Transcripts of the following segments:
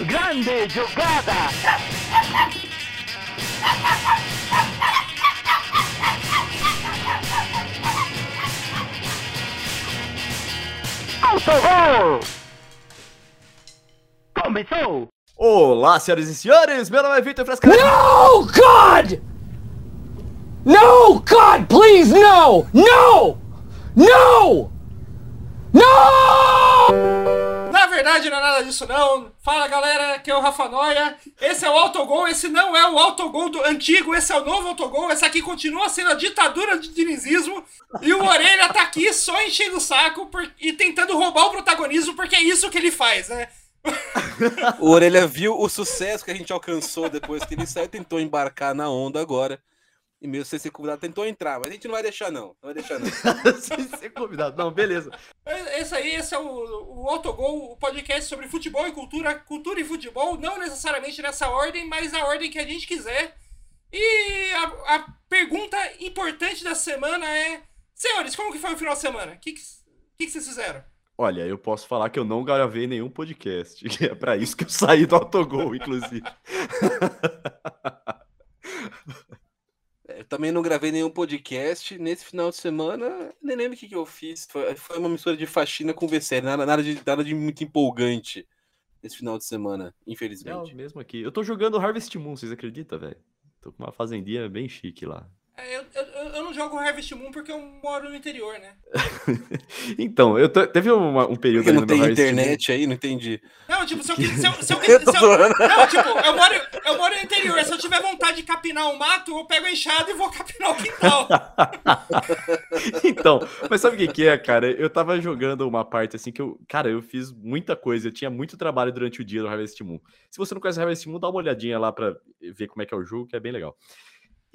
Grande jogada! Autogol! Começou! Olá, senhoras e senhores, meu nome é Vitor Fresca. No, God! No, God, please, no! No! No! No! Verdade, não é nada disso não. Fala galera, aqui é o Rafa Noia. Esse é o autogol, esse não é o autogol do antigo, esse é o novo autogol. Essa aqui continua sendo a ditadura de dinizismo. E o Orelha tá aqui só enchendo o saco por- e tentando roubar o protagonismo, porque é isso que ele faz, né? O Orelha viu o sucesso que a gente alcançou depois que ele saiu, tentou embarcar na onda agora. E mesmo sem ser convidado, tentou entrar, mas a gente não vai deixar, não. Não vai deixar, não. Sem ser convidado. Não, beleza. Esse aí, esse é o, o Autogol, o podcast sobre futebol e cultura, cultura e futebol, não necessariamente nessa ordem, mas na ordem que a gente quiser. E a, a pergunta importante da semana é: Senhores, como que foi o final de semana? O que, que, que que vocês fizeram? Olha, eu posso falar que eu não gravei nenhum podcast. É pra isso que eu saí do autogol, inclusive. É, também não gravei nenhum podcast. Nesse final de semana, nem lembro o que, que eu fiz. Foi, foi uma mistura de faxina com VCL, nada, nada, de, nada de muito empolgante nesse final de semana, Não, infelizmente. mesmo aqui. Eu tô jogando Harvest Moon, vocês acreditam, velho? Tô com uma fazendinha bem chique lá. É, Eu, eu, eu não jogo Harvest Moon porque eu moro no interior, né? Então, eu tô- teve uma- um período Porque ali não no meu tem Harvest Moon- internet aí, não entendi. Não, tipo, se eu, se eu, se eu, Eu tô se eu-. Não, tipo, eu moro, eu moro no interior. Se eu tiver vontade de capinar o mato, eu pego a enxada e vou capinar o quintal. Então, mas sabe o que que é, cara? Eu tava jogando uma parte assim que eu, cara, eu fiz muita coisa, eu tinha muito trabalho durante o dia do Harvest Moon. Se você não conhece Harvest Moon, dá uma olhadinha lá pra ver como é que é o jogo, que é bem legal.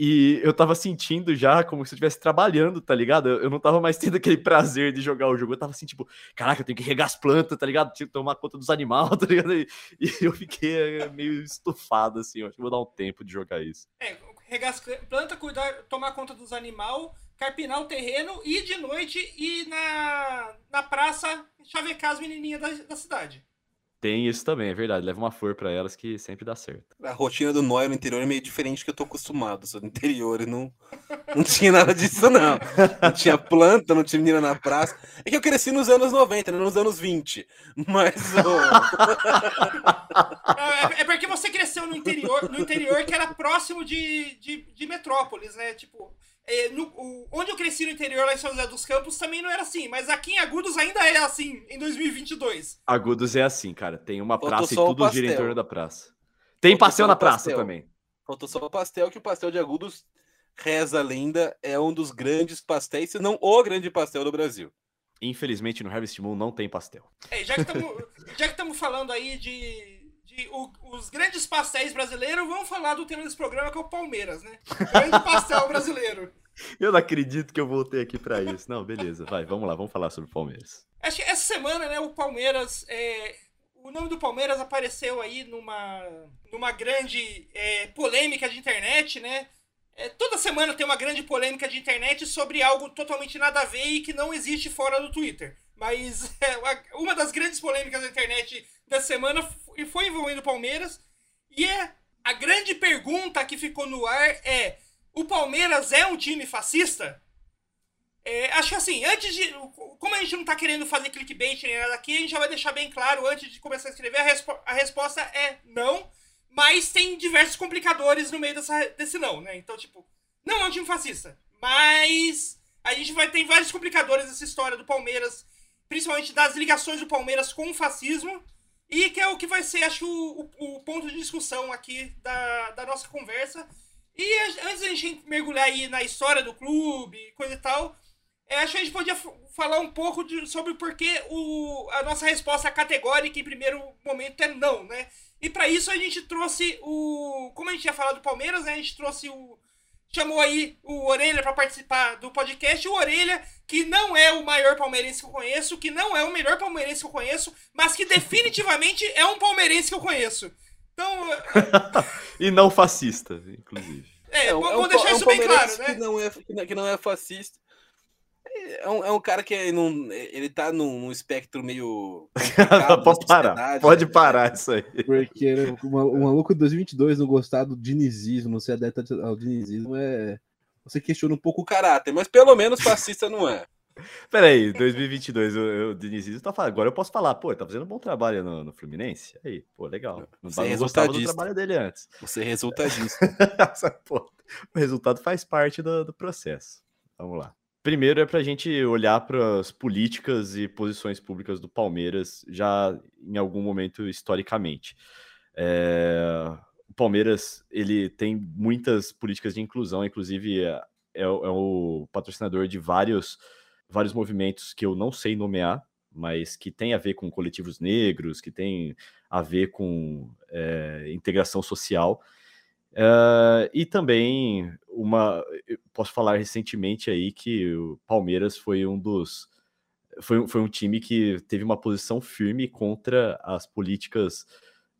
E eu tava sentindo já como se eu estivesse trabalhando, tá ligado? Eu não tava mais tendo aquele prazer de jogar o jogo. Eu tava assim, tipo, caraca, eu tenho que regar as plantas, tá ligado? Tinha que tomar conta dos animais, tá ligado? E, e eu fiquei eh, meio estufado, assim. Eu acho que vou dar um tempo de jogar isso. É, regar as plantas, cuidar, tomar conta dos animais, carpinar o terreno e de noite ir na, na praça chavecar as menininhas da, da cidade. Tem isso também, é verdade. Leva uma flor pra elas que sempre dá certo. A rotina do Noia no interior é meio diferente do que eu tô acostumado. Sou do interior e não, não tinha nada disso, não. Não tinha planta, não tinha menina na praça. É que eu cresci nos anos 90, não nos anos 20. Mas ô, É, é porque você cresceu no interior, no interior que era próximo de, de, de metrópolis, né? Tipo, é, no- o- onde eu cresci no interior, lá em São José dos Campos, também não era assim. Mas aqui em Agudos ainda é assim, em 2022. Agudos é assim, cara. Tem uma Faltou praça e tudo gira em torno da praça. Tem Faltou pastel só na praça pastel. também. faltou só o pastel, que o pastel de Agudos, reza a lenda, é um dos grandes pastéis, se não o grande pastel do Brasil. Infelizmente, no Harvest Moon não tem pastel. É, já que estamos falando aí de, de o- os grandes pastéis brasileiros, vamos falar do tema desse programa que é o Palmeiras, né? Grande pastel brasileiro. Eu não acredito que eu voltei aqui pra isso. Não, beleza. Vai, vamos lá, vamos falar sobre o Palmeiras. Acho que essa semana, né, o Palmeiras. é, o nome do Palmeiras apareceu aí numa, numa grande é, polêmica de internet, né? É, toda semana tem uma grande polêmica de internet sobre algo totalmente nada a ver e que não existe fora do Twitter. Mas é, uma- das grandes polêmicas da internet da semana f- foi envolvendo o Palmeiras. E é a grande pergunta que ficou no ar é: o Palmeiras é um time fascista? É, acho que assim, antes de. Como a gente não tá querendo fazer clickbait nem nada aqui, a gente já vai deixar bem claro antes de começar a escrever. A, respo- a resposta é não, mas tem diversos complicadores no meio dessa, desse não, né? Então, tipo, não é um time fascista, mas a gente vai ter vários complicadores nessa história do Palmeiras, principalmente das ligações do Palmeiras com o fascismo, e que é o que vai ser, acho, o, o- ponto de discussão aqui da, da nossa conversa. E antes da gente mergulhar aí na história do clube, coisa e tal, é, acho que a gente podia falar um pouco de- sobre por que o, a nossa resposta categórica em primeiro momento é não, né? E para isso a gente trouxe o. Como a gente ia falar do Palmeiras, né? A gente trouxe o. Chamou aí o Orelha para participar do podcast. O Orelha, que não é o maior palmeirense que eu conheço, que não é o melhor palmeirense que eu conheço, mas que definitivamente é um palmeirense que eu conheço. Então, E não fascista, inclusive. é, um- vamos um deixar pa- isso bem claro, né? Que não, é, que não- que não é fascista. É um, é um cara que é num, ele tá num, num espectro meio. pode parar, pode né? parar isso aí. Porque o, o maluco de 2022 não gostar do dinizismo, não ser adepto ao dinizismo é. Você questiona um pouco o caráter, mas pelo menos fascista não é. Peraí, 2022, o, o Diniz tá falando. Agora eu posso falar, pô, tá fazendo um bom trabalho no, no Fluminense? Aí, pô, legal. Não, Você não gostava do trabalho dele antes. Você resulta disso. pô, o resultado faz parte do, do processo. Vamos lá. Primeiro é para a gente olhar para as políticas e posições públicas do Palmeiras já em algum momento historicamente. É... O Palmeiras ele tem muitas políticas de inclusão, inclusive é, é, é o patrocinador de vários vários movimentos que eu não sei nomear, mas que tem a ver com coletivos negros, que tem a ver com é, integração social. Uh, e também uma. Posso falar recentemente aí que o Palmeiras foi um dos. Foi, foi um time que teve uma posição firme contra as políticas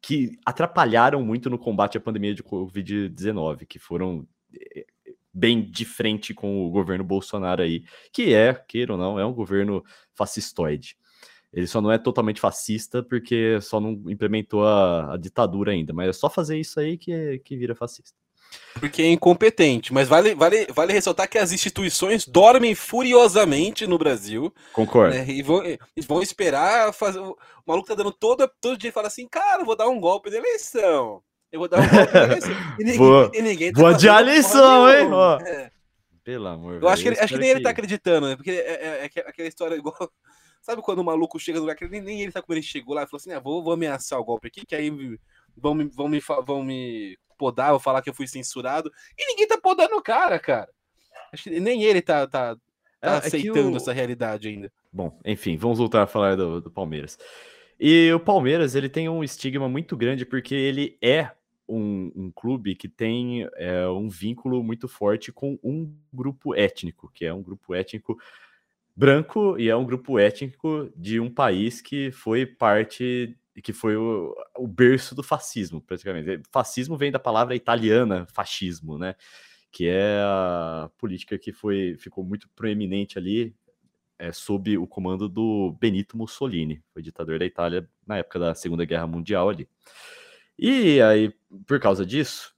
que atrapalharam muito no combate à pandemia de Covid-19, que foram bem de frente com o governo Bolsonaro aí, que é, queira ou não, é um governo fascistoide. Ele só não é totalmente fascista porque só não implementou a, a ditadura ainda, mas é só fazer isso aí que, que vira fascista. Porque é incompetente, mas vale, vale, vale ressaltar que as instituições dormem furiosamente no Brasil. Concordo. Né, e, vão, e vão esperar fazer. O maluco tá dando todo, todo dia e fala assim: cara, vou dar um golpe de eleição. Eu vou dar um golpe nesse. E ninguém, vou, e ninguém tá vou adiar a lição, hein? É. Pelo amor Eu acho que, ele, acho que nem que... ele tá acreditando, né? Porque é, é, é, aquela história igual. Sabe quando o maluco chega no lugar que nem, nem ele tá como ele chegou lá e falou assim: ah, vou, vou ameaçar o golpe aqui, que aí vão me, vão, me, vão me podar, vou falar que eu fui censurado. E ninguém tá podando o cara, cara. Acho que nem ele tá, tá, tá é, aceitando o... essa realidade ainda. Bom, enfim, vamos voltar a falar do, do Palmeiras. E o Palmeiras, ele tem um estigma muito grande porque ele é um, um clube que tem é, um vínculo muito forte com um grupo étnico, que é um grupo étnico branco e é um grupo étnico de um país que foi parte que foi o, o, berço do fascismo, praticamente. Fascismo vem da palavra italiana fascismo, né? Que é a política que foi ficou muito proeminente ali é, sob o comando do Benito Mussolini, foi ditador da Itália na época da Segunda Guerra Mundial ali. E aí, por causa disso,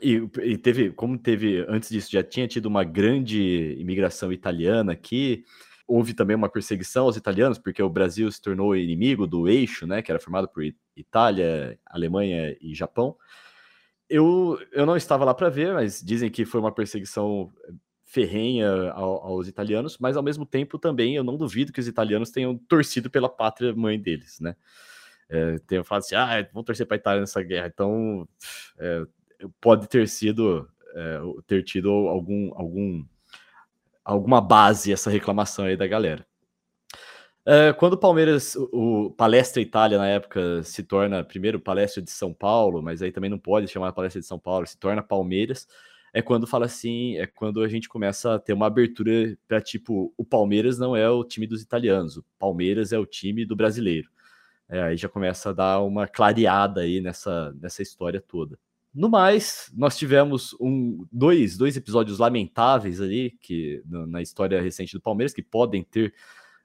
e, e, teve, como teve antes disso, já tinha tido uma grande imigração italiana aqui. Houve também uma perseguição aos italianos, porque o Brasil se tornou inimigo do eixo, né, que era formado por Itália, Alemanha e Japão. Eu, eu não estava lá para ver, mas dizem que foi uma perseguição ferrenha aos italianos, mas ao mesmo tempo também eu não duvido que os italianos tenham torcido pela pátria mãe deles, né? é, tenham falado assim, ah, vão torcer para a Itália nessa guerra. Então, é, pode ter sido, é, ter tido algum, algum, alguma base essa reclamação aí da galera. É, quando o Palmeiras, o, o Palestra Itália na época se torna primeiro Palestra de São Paulo, mas aí também não pode chamar Palestra de São Paulo, se torna Palmeiras, é quando fala assim, é quando a gente começa a ter uma abertura para tipo, o Palmeiras não é o time dos italianos, o Palmeiras é o time do brasileiro. É, aí já começa a dar uma clareada aí nessa, nessa história toda. No mais, nós tivemos um, dois, dois episódios lamentáveis ali que na história recente do Palmeiras que podem ter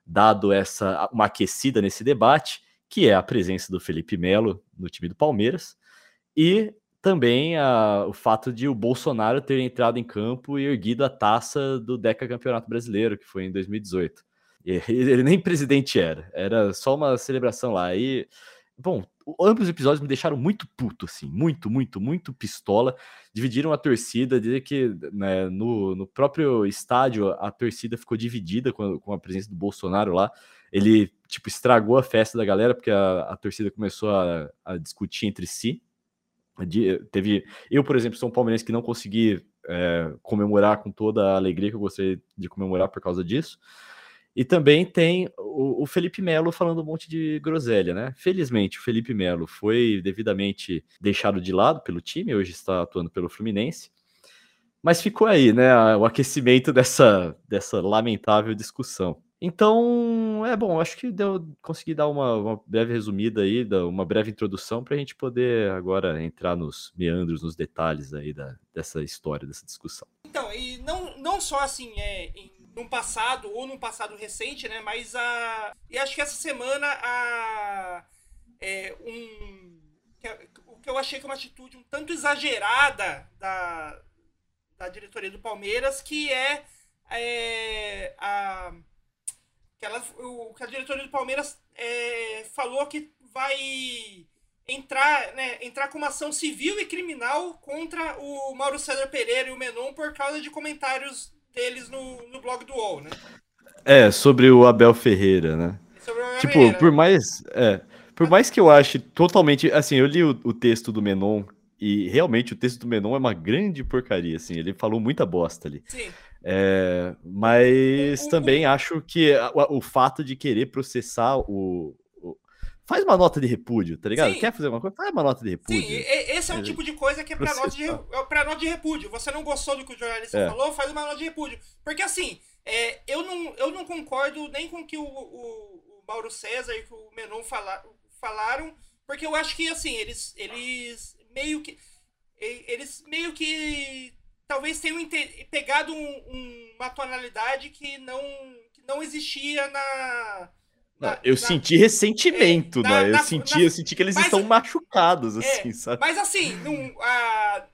dado essa uma aquecida nesse debate, que é a presença do Felipe Melo no time do Palmeiras e também a, o fato de o Bolsonaro ter entrado em campo e erguido a taça do Deca Campeonato Brasileiro, que foi em 2018. Ele nem presidente era, era só uma celebração lá. E, bom, ambos os episódios me deixaram muito puto, assim, muito, muito, muito pistola. Dividiram a torcida, dizer que né, no, no próprio estádio a torcida ficou dividida com a, com a, presença do Bolsonaro lá. Ele, tipo, estragou a festa da galera, porque a, a torcida começou a, a, discutir entre si. De, teve, eu, por exemplo, sou um palmeirense que não consegui é, comemorar com toda a alegria que eu gostaria de comemorar por causa disso. E também tem o, o, Felipe Melo falando um monte de groselha, né? Felizmente, o Felipe Melo foi devidamente deixado de lado pelo time, hoje está atuando pelo Fluminense. Mas ficou aí, né? O aquecimento dessa, dessa lamentável discussão. Então, é bom, acho que deu, consegui dar uma, uma breve resumida aí, uma breve introdução para a gente poder agora entrar nos meandros, nos detalhes aí da, dessa história, dessa discussão. Então, e não, não só assim, é, em num passado, ou num passado recente, né? Mas a. E acho que essa semana a. É, um. O que eu achei que é uma atitude um tanto exagerada da, da diretoria do Palmeiras, que é, é, a. Que, ela, o, que a diretoria do Palmeiras é, falou que vai entrar, né, entrar com uma ação civil e criminal contra o Mauro César Pereira e o Menon por causa de comentários deles no, no blog do UOL, né? É, sobre o Abel Ferreira, né? O Tipo, Ferreira. por mais. É, por mais que eu ache totalmente. Assim, eu li o, o texto do Menon e realmente o texto do Menon é uma grande porcaria, assim. Ele falou muita bosta ali. Sim. É, mas O- o- também acho que o, o fato de querer processar o, o- Faz uma nota de repúdio, tá ligado? Sim. Quer fazer uma coisa? Faz uma nota de repúdio. Sim, esse é um Ele- tipo de coisa que é pra nota, de, é pra nota de repúdio. Você não gostou do que o jornalista É. falou, faz uma nota de repúdio. Porque assim, é, eu, não, eu não concordo nem com o que o, o, o Mauro César e o Menon fala, falaram, porque eu acho que assim, eles, eles meio que. Eles meio que talvez tenham pegado um- um- uma tonalidade que não, que não existia na. Não, na- eu na- senti ressentimento, É, na- né? Eu senti, eu senti que eles mas- estão machucados, É, assim, sabe? Mas assim, não, ah,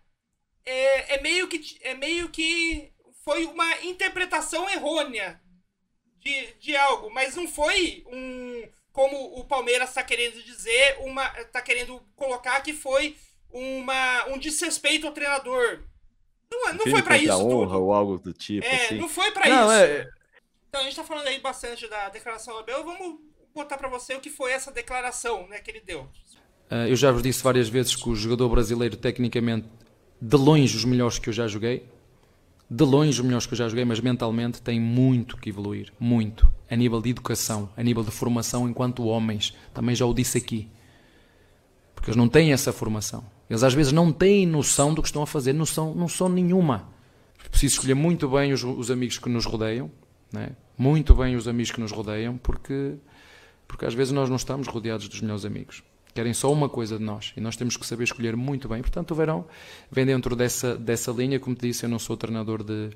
é, é meio que é meio que foi uma interpretação errônea de, de algo, mas não foi um como o Palmeiras está querendo dizer, uma tá querendo colocar que foi uma um desrespeito ao treinador. Não, é- não foi pra contra a isso honra tudo. ou algo do tipo, É, assim. não foi Não, isso. é- Então a gente tá falando aí bastante da declaração do Abel, vamos botar pra você o que foi essa declaração, né, que ele deu. Ah, eu já vos disse várias vezes que o jogador brasileiro, tecnicamente, de longe os melhores que eu já joguei, de longe os melhores que eu já joguei, mas mentalmente tem muito que evoluir, muito, a nível de educação, a nível de formação enquanto homens, também já o disse aqui, porque eles não têm essa formação, eles às vezes não têm noção do que estão a fazer, noção, noção nenhuma, preciso escolher muito bem os, os amigos que nos rodeiam, né? muito bem os amigos que nos rodeiam, porque, porque às vezes nós não estamos rodeados dos melhores amigos. Querem só uma coisa de nós e nós temos que saber escolher muito bem. Portanto, o verão vem dentro dessa, dessa linha. Como te disse, eu não sou treinador de,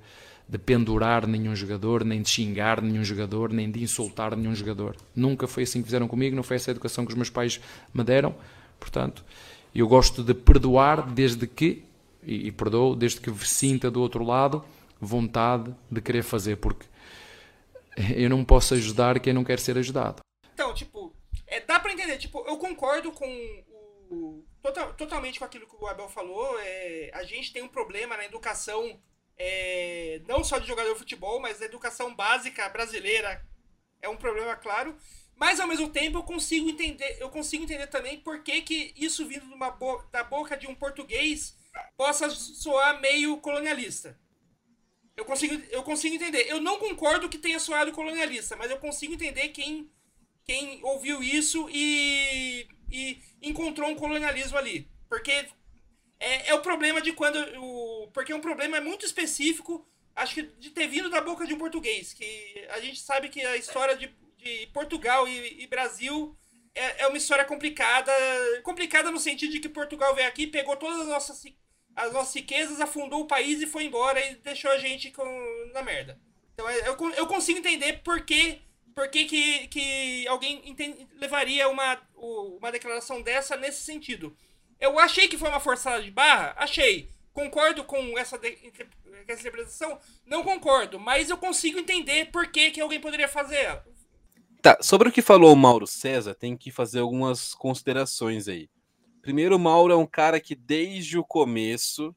de pendurar nenhum jogador, nem de xingar nenhum jogador, nem de insultar nenhum jogador. Nunca foi assim que fizeram comigo, não foi essa a educação que os meus pais me deram. Portanto, eu gosto de perdoar desde que, e, e perdoo, desde que sinta do outro lado vontade de querer fazer, porque eu não posso ajudar quem não quer ser ajudado. Então, tipo, é, dá pra entender. Tipo, eu concordo com o. total- totalmente com aquilo que o Abel falou. É, a gente tem um problema na educação, é, não só de jogador de futebol, mas da educação básica brasileira. É um problema, claro. Mas ao mesmo tempo eu consigo entender, eu consigo entender também por que, que isso vindo bo- da boca de um português possa soar meio colonialista. Eu consigo, eu consigo entender. Eu não concordo que tenha soado colonialista, mas eu consigo entender quem quem ouviu isso e, e encontrou um colonialismo ali. Porque é, é o problema de quando. O, porque é um problema muito específico, acho que de ter vindo da boca de um português. Que a gente sabe que a história de, de Portugal e, e Brasil é, é uma história complicada. Complicada no sentido de que Portugal veio aqui, pegou todas as nossas, as nossas riquezas, afundou o país e foi embora e deixou a gente com, na merda. Então é, eu, eu consigo entender por que, por que, que, que alguém enten- levaria uma, uma declaração dessa nesse sentido. Eu achei que foi uma forçada de barra? Achei. Concordo com essa, de, essa interpretação? Não concordo, mas eu consigo entender por que, que alguém poderia fazer ela. Tá, sobre o que falou o Mauro César, tem que fazer algumas considerações aí. Primeiro, o Mauro é um cara que desde o começo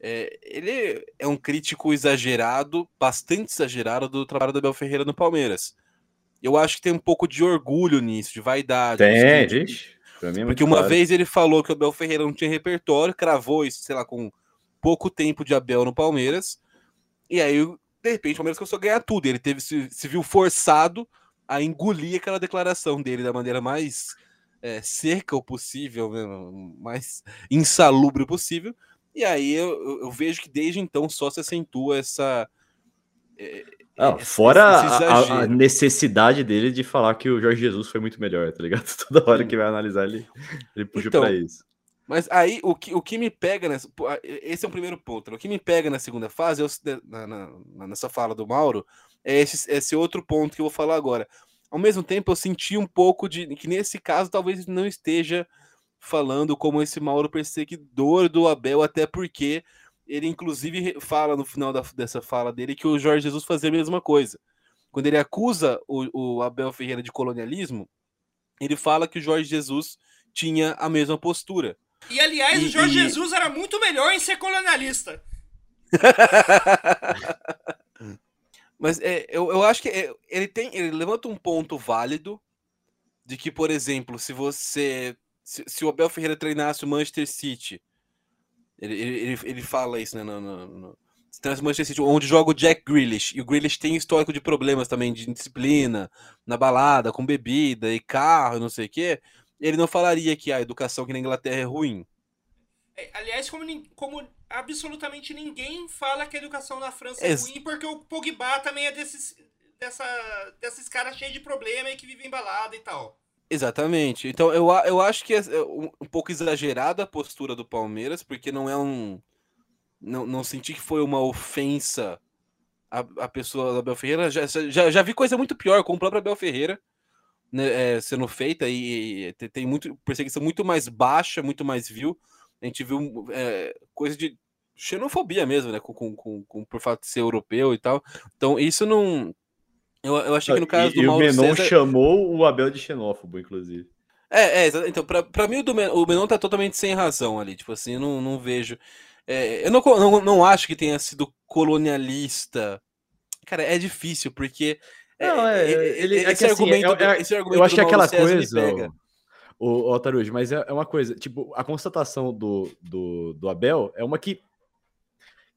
é, ele é um crítico exagerado, bastante exagerado do trabalho do Abel Ferreira no Palmeiras. Eu acho que tem um pouco de orgulho nisso, de vaidade. Tem. Pra mim é Porque uma claro. vez ele falou que o Abel Ferreira não tinha repertório, cravou isso, sei lá, com pouco tempo de Abel no Palmeiras. E aí, de repente, o Palmeiras começou a ganhar tudo. Ele teve, se, se viu forçado a engolir aquela declaração dele da maneira mais é, seca o possível, né, mais insalubre possível. E aí eu, eu- eu vejo que desde então só se acentua essa. é, esse- fora a- a, necessidade dele de falar que o Jorge Jesus foi muito melhor, tá ligado? Toda hora que vai analisar ele, ele puxa Então, pra isso. Mas aí o que, o que me pega nessa. Esse é o primeiro ponto. né? O que me pega na segunda fase, na- na- na- nessa fala do Mauro, é esse, esse outro ponto que eu vou falar agora. Ao mesmo tempo, eu senti um pouco de que nesse caso talvez não esteja falando como esse Mauro perseguidor do Abel, até porque ele inclusive fala no final da- dessa fala dele que o Jorge Jesus fazia a mesma coisa. Quando ele acusa o, o Abel Ferreira de colonialismo, ele fala que o Jorge Jesus tinha a mesma postura. E aliás, E- o Jorge e- Jesus era muito melhor em ser colonialista. Mas é, eu, eu acho que é, ele tem, ele levanta um ponto válido de que, por exemplo, se você, se, se o Abel Ferreira treinasse o Manchester City, ele, ele, ele, fala isso, né, no, no, no- se treinasse o Manchester City, onde joga o Jack Grealish, e o Grealish tem histórico de problemas também de indisciplina, na balada, com bebida e carro, não sei o quê, ele não falaria que a educação aqui na Inglaterra é ruim. É, aliás, como, como absolutamente ninguém fala que a educação na França Ex- é ruim, porque o Pogba também é desses, dessa, desses caras cheios de problema e que vivem em balada e tal. Exatamente. Então eu, eu acho que é é um pouco exagerada a postura do Palmeiras, porque não é um. Não, não senti que foi uma ofensa a, a pessoa do Abel Ferreira. Já, já, já vi coisa muito pior com o próprio Abel Ferreira né, é, sendo feita e, e te- tem muito perseguição muito mais baixa, muito mais vil. A gente viu é, coisa de xenofobia mesmo, né? Com, com, com, com- por fato de ser europeu e tal. Então, isso não. Eu, eu achei que no caso e, do e o Menon César. chamou o Abel de xenófobo, inclusive. É, é, então, pra, pra mim o, do Men- o Menon tá totalmente sem razão ali, tipo assim, eu não, não vejo. é, eu não, não, não acho que tenha sido colonialista. Cara, é difícil, porque. Não, é, ele- é esse, que assim, argumento, é- do- é- esse argumento Eu acho que é aquela César coisa, o, o, o Altarujo, mas é, é uma coisa, tipo, a constatação do, do, do Abel é uma que,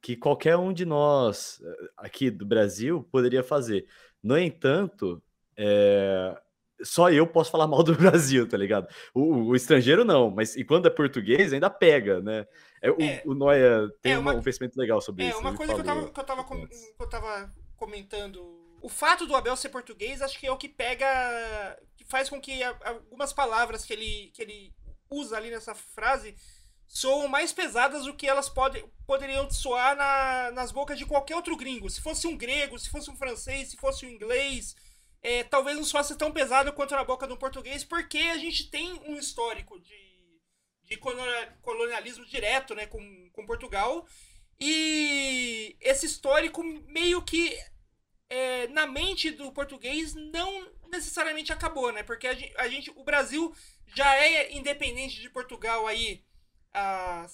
que qualquer um de nós eh, aqui do Brasil poderia fazer. No entanto, é, só eu posso falar mal do Brasil, tá ligado? O, o estrangeiro não, mas e quando é português ainda pega, né? É, o, É. o Noia tem É, uma- uma- um pensamento legal sobre É, isso. uma ele coisa que eu, tava, que, eu tava com- que eu tava comentando. O fato do Abel ser português, acho que é o que pega. que faz com que algumas palavras que ele, que ele usa ali nessa frase soam mais pesadas do que elas pode, poderiam soar na- nas bocas de qualquer outro gringo. Se fosse um grego, se fosse um francês, se fosse um inglês, é, talvez não soasse tão pesado quanto na boca do português, porque a gente tem um histórico de, de colonia- colonialismo direto né, com, com Portugal. E esse histórico meio que é, na mente do português não necessariamente acabou, né? Porque a gente, a gente- o Brasil já é independente de Portugal aí há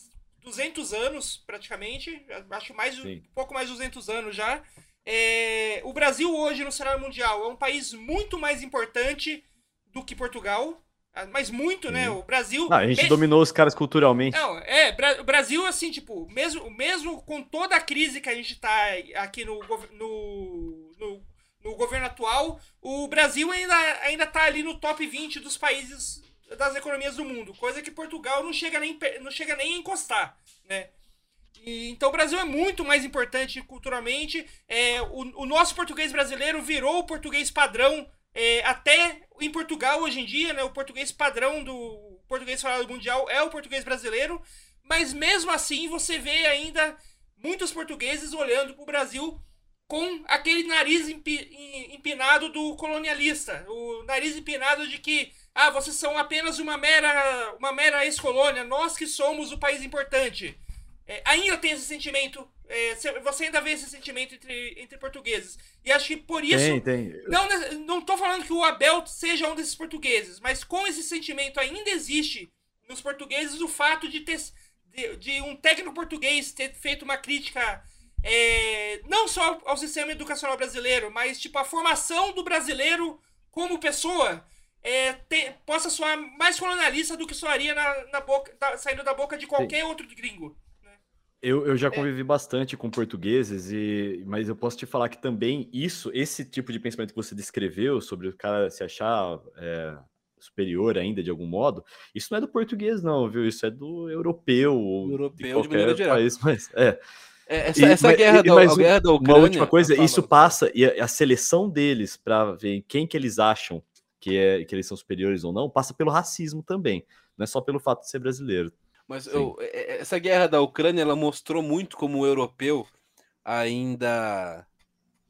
200 anos, praticamente. Acho mais Sim. um pouco mais de 200 anos já. É, o Brasil hoje no cenário mundial é um país muito mais importante do que Portugal. Mas muito, né? O Brasil. Ah, a gente dominou os caras culturalmente. não, é, Bra- o Brasil, assim, tipo, mesmo, mesmo com toda a crise que a gente tá aqui no, no, no, no governo atual, o Brasil ainda, ainda tá ali no top 20 dos países das economias do mundo, coisa que Portugal não chega nem, não chega nem a encostar, né? E, então o Brasil é muito mais importante culturalmente. É, o, o nosso português brasileiro virou o português padrão é, até em Portugal hoje em dia, né? O português padrão do português falado mundial é o português brasileiro. Mas mesmo assim você vê ainda muitos portugueses olhando para o Brasil com aquele nariz empi- em- empinado do colonialista, o nariz empinado de que ah, vocês são apenas uma mera uma mera ex-colônia, nós que somos o país importante. É, ainda tem esse sentimento, é, cê- você ainda vê esse sentimento entre, entre portugueses. E acho que por isso. Tem, tem. Não, ne- não tô falando que o Abel seja um desses portugueses, mas com esse sentimento ainda existe nos portugueses o fato de ter de, de um técnico português ter feito uma crítica é, não só ao sistema educacional brasileiro, mas tipo a formação do brasileiro como pessoa é, te- possa soar mais colonialista do que soaria na, na boca, da- saindo da boca de qualquer outro gringo. Eu, É. eu já convivi bastante com portugueses, e, mas eu posso te falar que também isso, esse tipo de pensamento que você descreveu sobre o cara se achar é, superior ainda de algum modo, isso não é do português, não, viu? Isso é do europeu, ou Europeu, de de maneira qualquer geral. país, mas é. É, Essa, E- essa mas- guerra, e- da, mas a guerra da Uma Ucrânia. última coisa, isso passa, e a, a seleção deles para ver quem que eles acham que, é, que eles são superiores ou não, passa pelo racismo também, não é só pelo fato de ser brasileiro. Mas eu- é- é- essa guerra da Ucrânia ela mostrou muito como o europeu ainda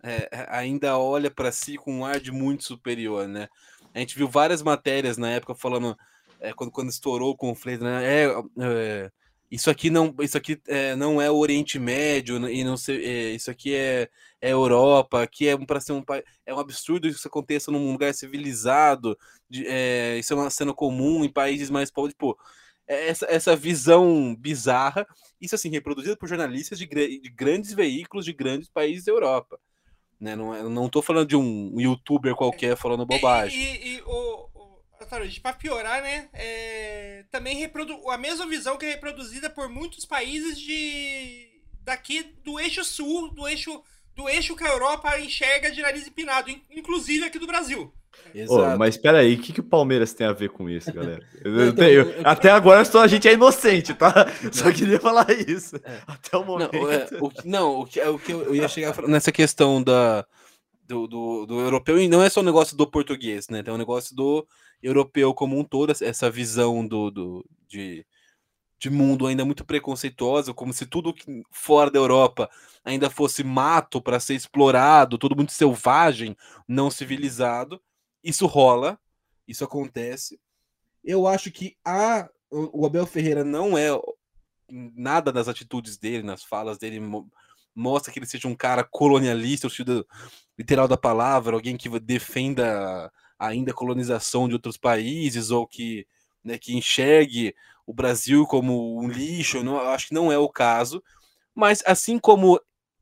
é, é, ainda olha para si com um ar de muito superior, né? A gente viu várias matérias na época falando é, quando, quando estourou o conflito, né? É, é, isso aqui não isso aqui é, não é o Oriente Médio e não sei, é, isso aqui é, é Europa, aqui é para ser um país é um absurdo isso aconteça num lugar civilizado, de- é, isso é uma cena comum em países mais pobres, pô é essa, essa visão bizarra, isso assim, reproduzida por jornalistas de, de grandes veículos de grandes países da Europa. Né? Não, é- não tô falando de um youtuber qualquer falando bobagem. E, e, e o, Ataruji, pra piorar, né? é, também reprodu a mesma visão que é reproduzida por muitos países de daqui do eixo sul, do eixo do eixo que a Europa enxerga de nariz empinado, in- inclusive aqui do Brasil. Exato. mas peraí, o que, que o Palmeiras tem a ver com isso, galera? Eu- eu Então, tenho- eu- até agora só a gente é inocente, tá? Só queria falar isso. É. Até o momento. Não, é, o, que- não, o que, o que eu ia chegar nessa questão da, do, do, do europeu, e não é só um negócio do português, né? Tem um negócio do europeu como um todo, essa- visão do, do, de, de mundo ainda muito preconceituosa, como se tudo fora da Europa ainda fosse mato para ser explorado, tudo muito selvagem, não civilizado. Isso rola, isso acontece. Eu acho que a, o o Abel Ferreira não é nada das atitudes dele, nas falas dele, mo- mostra que ele seja um cara colonialista, no sentido literal da palavra, alguém que defenda ainda a colonização de outros países, ou que, né, que enxergue o Brasil como um lixo, não, eu acho que não é o caso. Mas assim como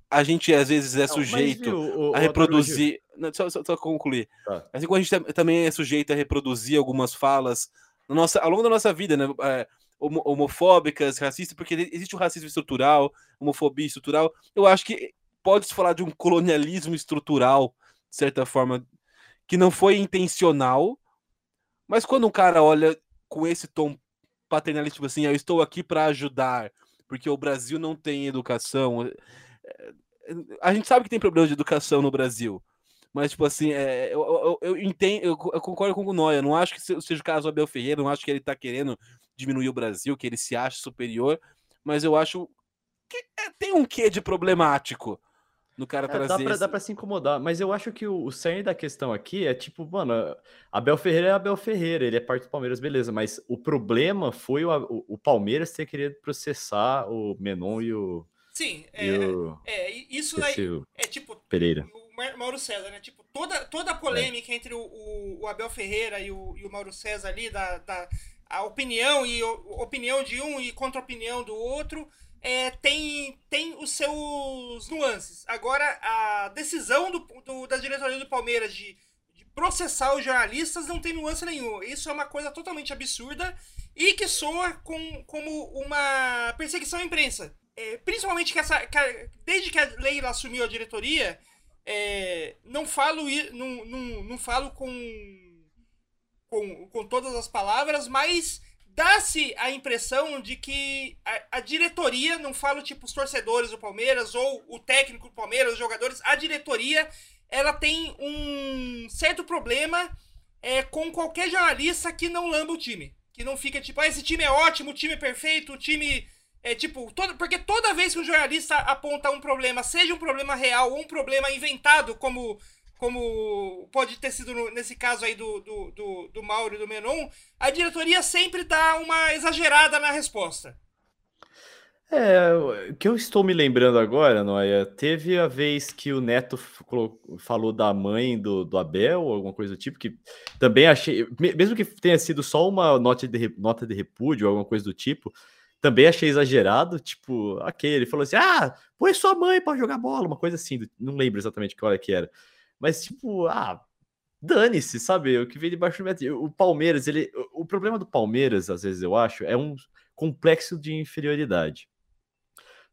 a gente às vezes é Não, sujeito viu, o- a reproduzir. Não, só, só, só concluir. Tá. Assim como a gente tam- também é sujeito a reproduzir algumas falas nossa, ao longo da nossa vida, né? é, homo- homofóbicas, racistas, porque existe o racismo estrutural, homofobia estrutural. Eu acho que pode-se falar de um colonialismo estrutural, de certa forma, que não foi intencional, mas quando um cara olha com esse tom paternalista, tipo assim, "Ah, eu estou aqui para ajudar, porque o Brasil não tem educação. é, é, A gente sabe que tem problema de educação no Brasil. Mas, tipo assim, é, eu, eu, eu entendo, eu, eu concordo com o Noia. Não acho que se- seja o caso do Abel Ferreira, não acho que ele tá querendo diminuir o Brasil, que ele se acha superior, mas eu acho que é, tem um quê de problemático no cara É, trazer. dá, pra, esse- dá pra se incomodar, mas eu acho que o, o cerne da questão aqui é tipo, mano, Abel Ferreira é Abel Ferreira, ele é parte do Palmeiras, beleza, mas o problema foi o, o, o Palmeiras ter querido processar o Menon e o, Sim, e é, o é, e isso daí esqueci o é tipo Pereira. o Mauro César, né? Tipo, toda, toda a polêmica entre o, o, o Abel Ferreira e o, e o Mauro César ali, da, da a opinião e o- opinião de um e contra-opinião do outro, é, tem, tem os seus nuances. Agora, a decisão do, do- da diretoria do Palmeiras de, de processar os jornalistas não tem nuance nenhuma. Isso é uma coisa totalmente absurda e que soa com, como uma perseguição à imprensa. É, principalmente que essa. que a- desde que a Leila assumiu a diretoria, é, não falo não, não, não falo com, com com todas as palavras, mas dá-se a impressão de que a, a diretoria, não falo tipo os torcedores do Palmeiras ou o técnico do Palmeiras, os jogadores, a diretoria, ela tem um certo problema é, com qualquer jornalista que não lamba o time. Que não fica tipo, ah, esse time é ótimo, o time é perfeito, o time é tipo, todo, porque toda vez que um jornalista aponta um problema, seja um problema real ou um problema inventado, como, como pode ter sido no- nesse caso aí do, do, do, do Mauro e do Menon, a diretoria sempre dá uma exagerada na resposta. É, o que eu estou me lembrando agora, Noia, teve a vez que o Neto falou da mãe do, do Abel, alguma coisa do tipo, que também achei, me- mesmo que tenha sido só uma nota de, nota de repúdio, alguma coisa do tipo, também achei exagerado, tipo, ok, ele falou assim, ah, põe sua mãe para jogar bola, uma coisa assim, não lembro exatamente que hora que era, mas tipo, ah, dane-se, sabe, o que vem debaixo do metro, o Palmeiras, ele, o problema do Palmeiras, às vezes eu acho, é um complexo de inferioridade.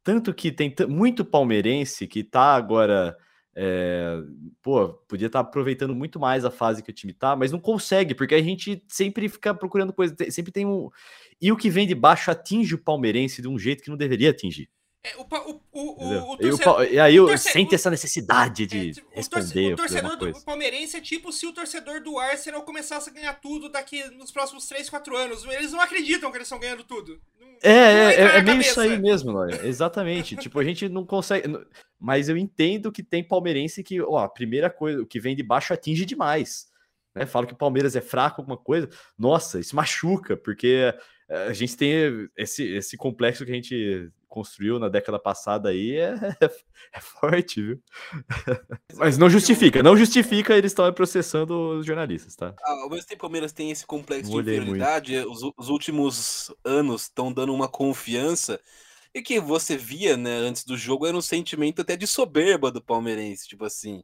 Tanto que tem muito palmeirense que tá agora. é, pô, podia estar aproveitando muito mais a fase que o time tá, mas não consegue, porque a gente sempre fica procurando coisa. Sempre tem um. E o que vem de baixo atinge o palmeirense de um jeito que não deveria atingir. É, o, o, o, e, torcedor- e aí eu sente essa necessidade é, de tipo, o torce- responder. o torcedor do palmeirense é tipo se o torcedor do Arsenal começasse a ganhar tudo daqui nos próximos 3, 4 anos. Eles não acreditam que eles estão ganhando tudo. Não- É, é, é, é meio isso aí mesmo, Noia. Exatamente. tipo, a gente não consegue. Mas eu entendo que tem palmeirense que, ó, a primeira coisa, o que vem de baixo atinge demais. Né? Fala que o Palmeiras é fraco, alguma coisa. Nossa, isso machuca, porque a gente tem esse, esse complexo que a gente construiu na década passada aí é, é forte, viu? Mas não justifica, não justifica eles estão processando os jornalistas, tá? Ah, Ao mesmo tempo, o Palmeiras tem esse complexo de Olhei muito. inferioridade, os, u- os últimos anos estão dando uma confiança. E que você via, né, antes do jogo, era um sentimento até de soberba do palmeirense, tipo assim.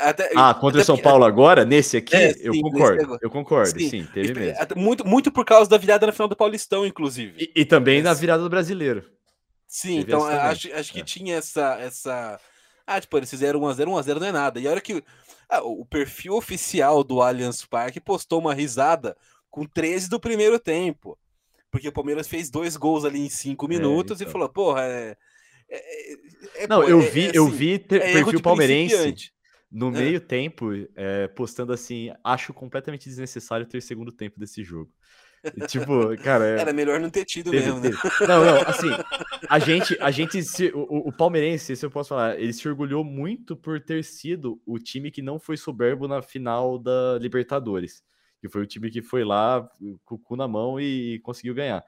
Até, Ah, contra o São Paulo agora, nesse aqui, É, eu sim, nesse concordo, eu concordo, Sim, sim, teve e- mesmo. até muito, muito por causa da virada na final do Paulistão, inclusive. E, e também na Esse- virada do brasileiro. Sim, Teve então acho, acho que é. tinha essa, essa. Ah, tipo, eles fizeram 1x0, 1x0 não é nada. E a hora que ah, o perfil oficial do Allianz Parque postou uma risada com 13 do primeiro tempo. Porque o Palmeiras fez dois gols ali em 5 minutos e então. falou, porra, é. É- é- Não, pô, eu é- vi, é eu assim, vi ter- é perfil palmeirense no É. meio tempo é, postando assim, acho completamente desnecessário ter segundo tempo desse jogo. E, tipo, cara, é, Era melhor não ter tido Teve, mesmo, né? teve. Não, não, assim, a gente, a gente se, o, o- palmeirense, se eu posso falar, ele se orgulhou muito por ter sido o time que não foi soberbo na final da Libertadores, que foi o time que foi lá com o cu na mão e, conseguiu ganhar.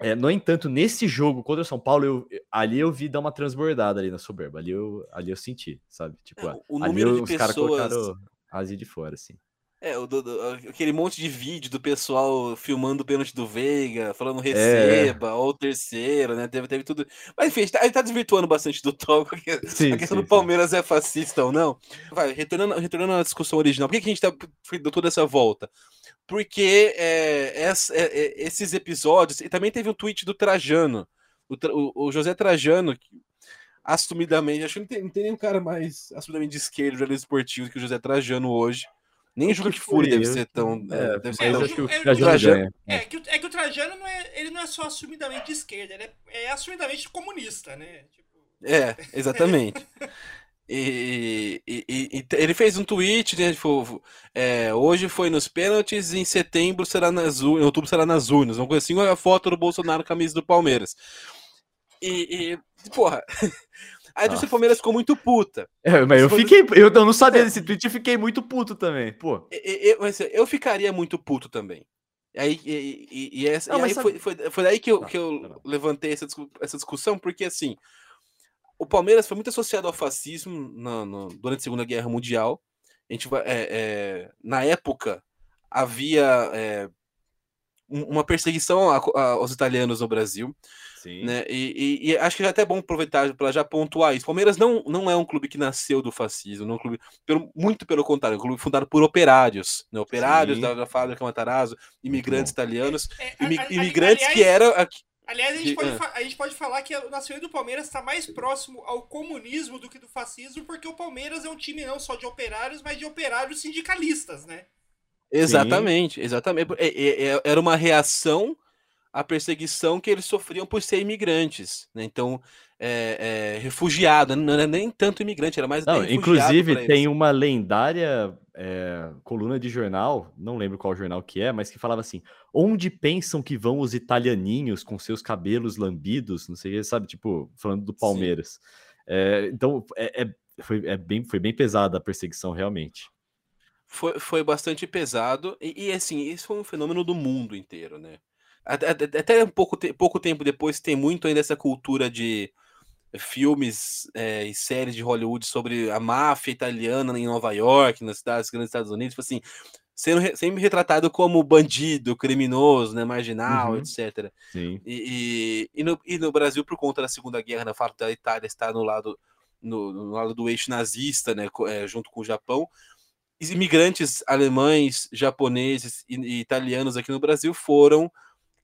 É, no entanto, nesse jogo contra o São Paulo, eu, ali eu vi dar uma transbordada ali na soberba, ali eu, ali eu senti, sabe? Tipo, É, o ali número de os caras colocaram a de fora, assim. É, o do- aquele monte de vídeo do pessoal filmando o pênalti do Veiga, falando É. receba, ou terceiro, né? Teve, teve tudo. Mas enfim, a gente tá, a gente tá desvirtuando bastante do tópico. porque Sim, a questão sim, do sim. Palmeiras é fascista ou não. Vai, retornando, retornando à discussão original, por que, que a gente tá, deu toda essa volta? Porque é, essa- é, é, esses episódios. E também teve um tweet do Trajano, o, Tra- o- o José Trajano, que assumidamente. Acho que não tem, não tem nenhum cara mais assumidamente de esquerda, jornalista esportivo, que o José Trajano hoje. Nem O foi, deve ser tão. É, é, deve ser mas tão- acho que o É, o Trajano. É, que, o- é que o Trajano não é, ele não é só assumidamente de esquerda, ele é, é assumidamente comunista, né? Tipo, É, exatamente. E, e- e- e ele fez um tweet, né? tipo, é, hoje foi nos pênaltis, em setembro será nas urnas, em outubro será nas urnas. Uma coisa assim, a foto do Bolsonaro com a camisa do Palmeiras. E, e, porra, a do Ah. Palmeiras ficou muito puta. É, mas eu fiquei, eu não sabia desse tweet e fiquei muito puto também, pô. E- e- Eu, mas eu ficaria muito puto também. Aí, e, e- e essa- Não, e aí sabe- foi, foi, foi daí que eu, Tá, que eu bom. levantei essa, essa discussão, porque assim, o Palmeiras foi muito associado ao fascismo na- no- durante a Segunda Guerra Mundial. A gente é, é, na época havia é, um- uma perseguição a- a- aos italianos no Brasil, Sim. né? E, e- e acho que já é até bom aproveitar para já pontuar isso. Palmeiras não, não é um clube que nasceu do fascismo, não é um clube, pelo- muito pelo contrário, é um clube fundado por operários, né? Operários Sim. da, da fábrica Matarazzo, imigrantes italianos, é, imi- a- a- imigrantes aliás- que eram aqui- Aliás, a gente, Que- pode, fa- a gente pode falar que o nascimento do Palmeiras está mais próximo ao comunismo do que do fascismo, porque o Palmeiras é um time não só de operários, mas de operários sindicalistas, né? Exatamente, exatamente. É- é- é- Era uma reação à perseguição que eles sofriam por ser imigrantes, né? Então, é, é, refugiado, não era nem tanto imigrante, era mais Não, inclusive tem uma lendária é, coluna de jornal, não lembro qual jornal que é, mas que falava assim: onde pensam que vão os italianinhos com seus cabelos lambidos, não sei, sabe, tipo, falando do. Palmeiras. É, então, é, é- foi, bem, foi bem pesada a perseguição, realmente. Foi, foi bastante pesado, e, e, assim, isso foi um fenômeno do mundo inteiro, né? Até, um pouco, pouco tempo depois tem muito ainda essa cultura de filmes é, e séries de Hollywood sobre a máfia italiana em Nova York, nas cidades grandes dos Estados Unidos, tipo assim, sendo re- sempre retratado como bandido, criminoso, né, marginal, Uhum. etc. Sim. E, e, e no, e no Brasil, por conta da Segunda Guerra, na fato da Itália estar no lado, no, no lado do eixo nazista, né, é, junto com o Japão, imigrantes alemães, japoneses e, e italianos aqui no Brasil foram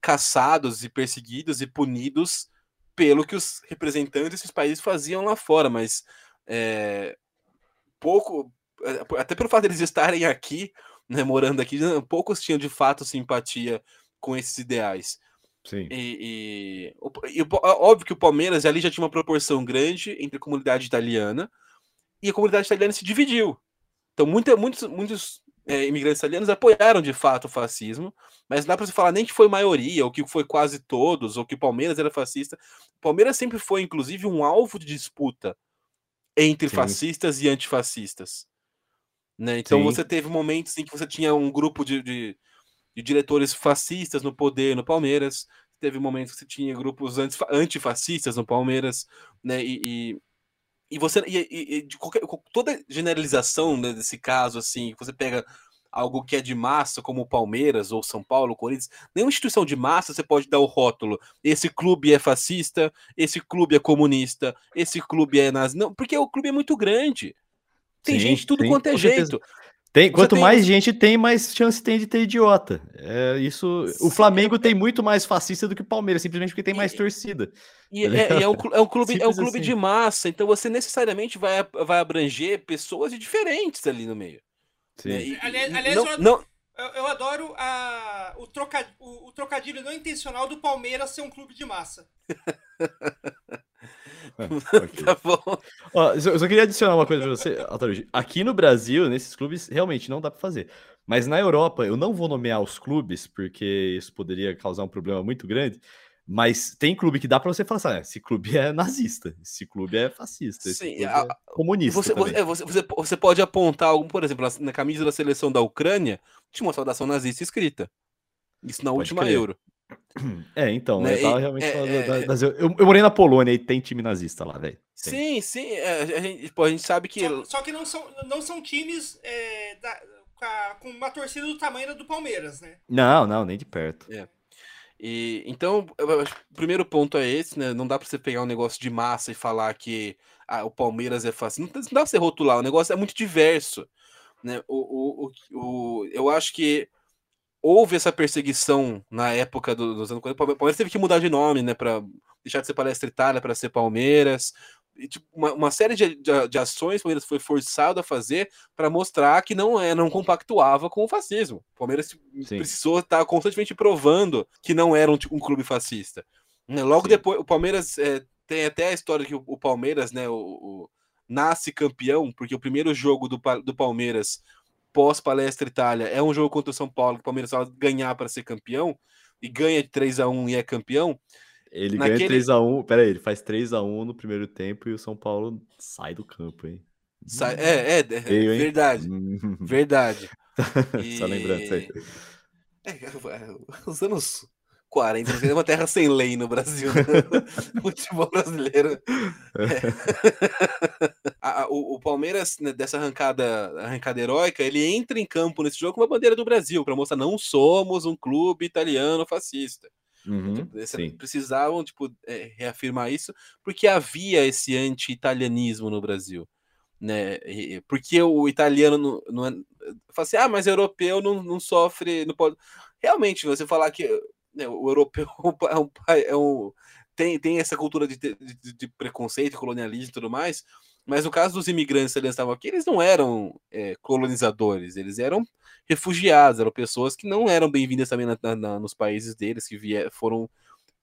caçados e perseguidos e punidos pelo que os representantes desses países faziam lá fora, mas é, pouco, é, até pelo fato deles estarem aqui, né, morando aqui, poucos tinham de fato simpatia com esses ideais. Sim. E, e, e o- óbvio que o Palmeiras ali já tinha uma proporção grande entre a comunidade italiana e a comunidade italiana se dividiu. Então, muita, muitos, muitos é, imigrantes italianos apoiaram de fato o fascismo, mas não dá para você falar nem que foi maioria, ou que foi quase todos, ou que o Palmeiras era fascista. O Palmeiras sempre foi, inclusive, um alvo de disputa entre Sim. fascistas e antifascistas. Né? Então Sim. você teve momentos em que você tinha um grupo de, de, de diretores fascistas no poder no Palmeiras, teve momentos que você tinha grupos antifa- antifascistas no Palmeiras, né? E, e, e você e, e- de qualquer, toda generalização né, desse caso, assim, você pega algo que é de massa, como o Palmeiras ou São Paulo, Corinthians, nenhuma instituição de massa você pode dar o rótulo. Esse clube é fascista, esse clube é comunista, esse clube é nazi. Não, porque o clube é muito grande. Tem Sim, gente tudo sim, quanto é com certeza. Tem, quanto tem- mais gente tem, mais chance tem de ter idiota. É, isso, o Sim, Flamengo tem muito mais fascista do que o Palmeiras, simplesmente porque tem mais E- torcida. E é, e é um, é um clube, é um clube assim. de massa, então você necessariamente vai, vai abranger pessoas diferentes ali no meio. né? E- Aliás- aliás, não, eu- não, eu adoro a, o, troca, o, o trocadilho não intencional do Palmeiras ser um clube de massa. Ok. tá bom. Ó, eu só- queria adicionar uma coisa pra você, Altaruji. Aqui no Brasil, nesses clubes, realmente não dá pra fazer. Mas na Europa, eu não vou nomear os clubes, porque isso poderia causar um problema muito grande. Mas tem clube que dá pra você falar assim: ah, esse clube é nazista, esse clube é fascista, esse Sim, a- é comunista. Você, é, você, você, você pode apontar algum, por exemplo, na, na camisa da seleção da Ucrânia, tinha uma saudação nazista escrita. Isso na Pode última crer. Euro. É, então, Né, eu tava realmente é- falando é- da- das- eu, eu morei na Polônia e tem time nazista lá, velho. Sim, sim. é, a, gente, pô, a gente sabe que. Só, só que não são, não são times é, da- com uma torcida do tamanho da do Palmeiras, né? Não, não, nem de perto. E, então, o primeiro ponto é esse, né? Não dá pra você pegar um negócio de massa e falar que ah, o Palmeiras é fácil. Não, dá- não dá pra você rotular, o negócio é muito diverso. Né? O, o, o, o- eu acho que houve essa perseguição na época do- dos anos 40. O Palme- Palmeiras teve que mudar de nome, né? Pra deixar de ser Palestra Itália para ser Palmeiras. E, tipo, uma, uma série de, de, de ações o Palmeiras foi forçado a fazer para mostrar que não é, não compactuava com o fascismo. O Palmeiras Sim. precisou estar constantemente provando que não era um, um clube fascista. Né, Logo Sim. depois, o Palmeiras é, tem até a história que o, o Palmeiras, né, o, o- nasce campeão, porque o primeiro jogo do, do Palmeiras pós-Palestra Itália é um jogo contra o São Paulo, que o Palmeiras vai ganhar para ser campeão, e ganha de 3 a 1 e é campeão. Ele Naquele- ganha 3x1. Pera aí, ele faz 3x1 no primeiro tempo e o São Paulo sai do campo, hein? Sai- é, é, é, hein? verdade, verdade. Só lembrando isso aí. É, os anos 40, é uma terra sem lei no Brasil. né? Futebol brasileiro. É. A- a- o, o Palmeiras, né, dessa arrancada, arrancada heróica, ele entra em campo nesse jogo com a bandeira do Brasil, para mostrar não somos um clube italiano fascista. Uhum, sim. precisavam tipo, é, reafirmar isso, porque havia esse anti-italianismo no Brasil. Né? E- Porque o italiano não, não é. Fala assim, ah, mas europeu não, não sofre. Não pode... Realmente, você falar que o europeu é um, pai- é um- tem, tem essa cultura de, de, de- preconceito, colonialismo e tudo mais, mas no caso dos imigrantes que estavam aqui, eles não eram é, colonizadores, eles eram refugiados, eram pessoas que não eram bem-vindas também na- na- nos países deles, que vier, foram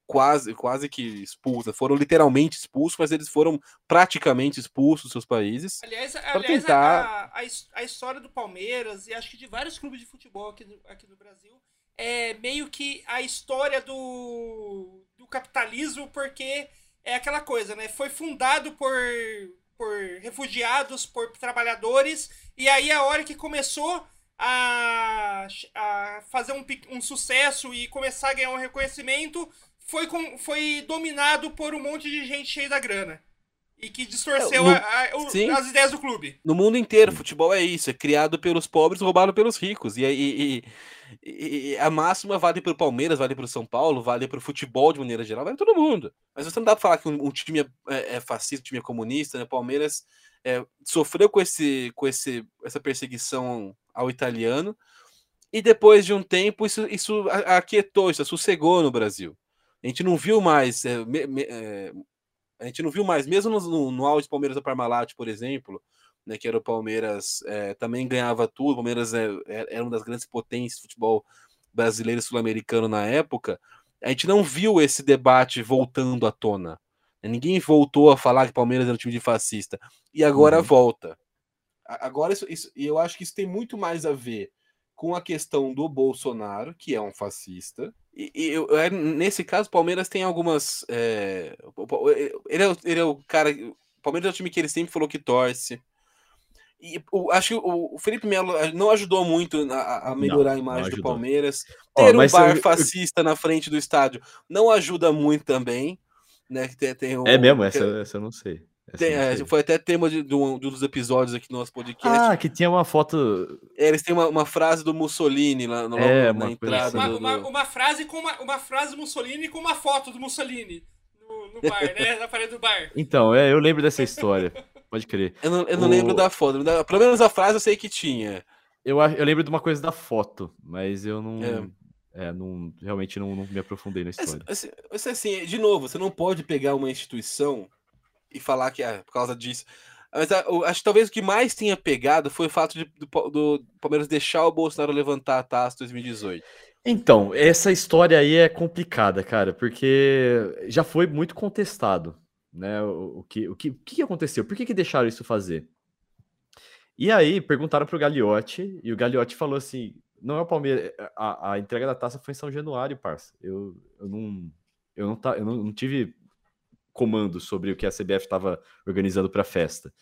quase, quase que expulsas, foram literalmente expulsos, mas eles foram praticamente expulsos dos seus países. Aliás, aliás tentar- a, a, a história do Palmeiras e acho que de vários clubes de futebol aqui aqui no Brasil é meio que a história do, do capitalismo, porque é aquela coisa, né? Foi fundado por, por refugiados, por trabalhadores, e aí a hora que começou a, a fazer um, um sucesso e começar a ganhar um reconhecimento, foi, com, foi dominado por um monte de gente cheia da grana. E que distorceu no- a- a- o- as ideias do clube. No mundo inteiro, futebol é isso, é criado pelos pobres, roubado pelos ricos. E, e- e- e- a máxima vale para o Palmeiras, vale para o São Paulo, vale para o futebol de maneira geral, vale para todo mundo. Mas você não dá para falar que um, um time é, é- é fascista, um time é comunista, né? O Palmeiras é, sofreu com, esse, com esse, essa perseguição ao italiano, e depois de um tempo isso, isso aquietou, isso sossegou no Brasil. A gente não viu mais. é, me- me- é, a gente não viu mais, mesmo no, no, no auge Palmeiras da Parmalat, por exemplo, né, que era o Palmeiras, é, também ganhava tudo, o Palmeiras é, é- era uma das grandes potências do futebol brasileiro e sul-americano na época, a gente não viu esse debate voltando à tona. Ninguém voltou a falar que o Palmeiras era um time de fascista. E agora Uhum. volta. Agora, isso, isso, e eu acho que isso tem muito mais a ver com a questão do Bolsonaro, que é um fascista. E, e eu, é, nesse caso, o Palmeiras tem algumas. É, ele, é, ele é o cara. O Palmeiras é o time que ele sempre falou que torce. E o, acho que o, o Felipe Melo eh, não ajudou muito a, a melhorar não, a imagem do Palmeiras. Ter oh, um bar eu, fascista na frente do estádio não ajuda muito também. Né? Tem, tem é mesmo? Essa, essa eu não sei. Tem, é, foi até tema de, de, um, de, um, dos episódios aqui no nosso podcast. Ah, que tinha uma foto. É, eles têm uma, uma, frase do Mussolini lá no, é, na entrada. Assim. Do, uma, uma, frase com uma, uma frase do Mussolini com uma foto do Mussolini no, no bar, né? Na parede do bar. Então, é, eu lembro dessa história. Pode crer. Eu não, eu não o... lembro da foto. Pelo menos a frase eu sei que tinha. Eu, eu lembro de uma coisa da foto, mas eu não. É. É, não, realmente não, não, me aprofundei na história. Assim, assim, de novo, você não pode pegar uma instituição e falar que é por causa disso. Mas acho que talvez o que mais tenha pegado foi o fato de, do, do Palmeiras deixar o Bolsonaro levantar a taça 2018. Então, essa história aí é complicada, cara, porque já foi muito contestado, né? O, o que, o, que, o que aconteceu? Por que, que deixaram isso fazer? E aí perguntaram pro Gagliotti, e o Gagliotti falou assim: não é o Palmeiras, a, a entrega da taça foi em São Januário, parça. Eu, eu não. Eu não, tá, eu não, não tive comando sobre o que a CBF estava organizando para a festa.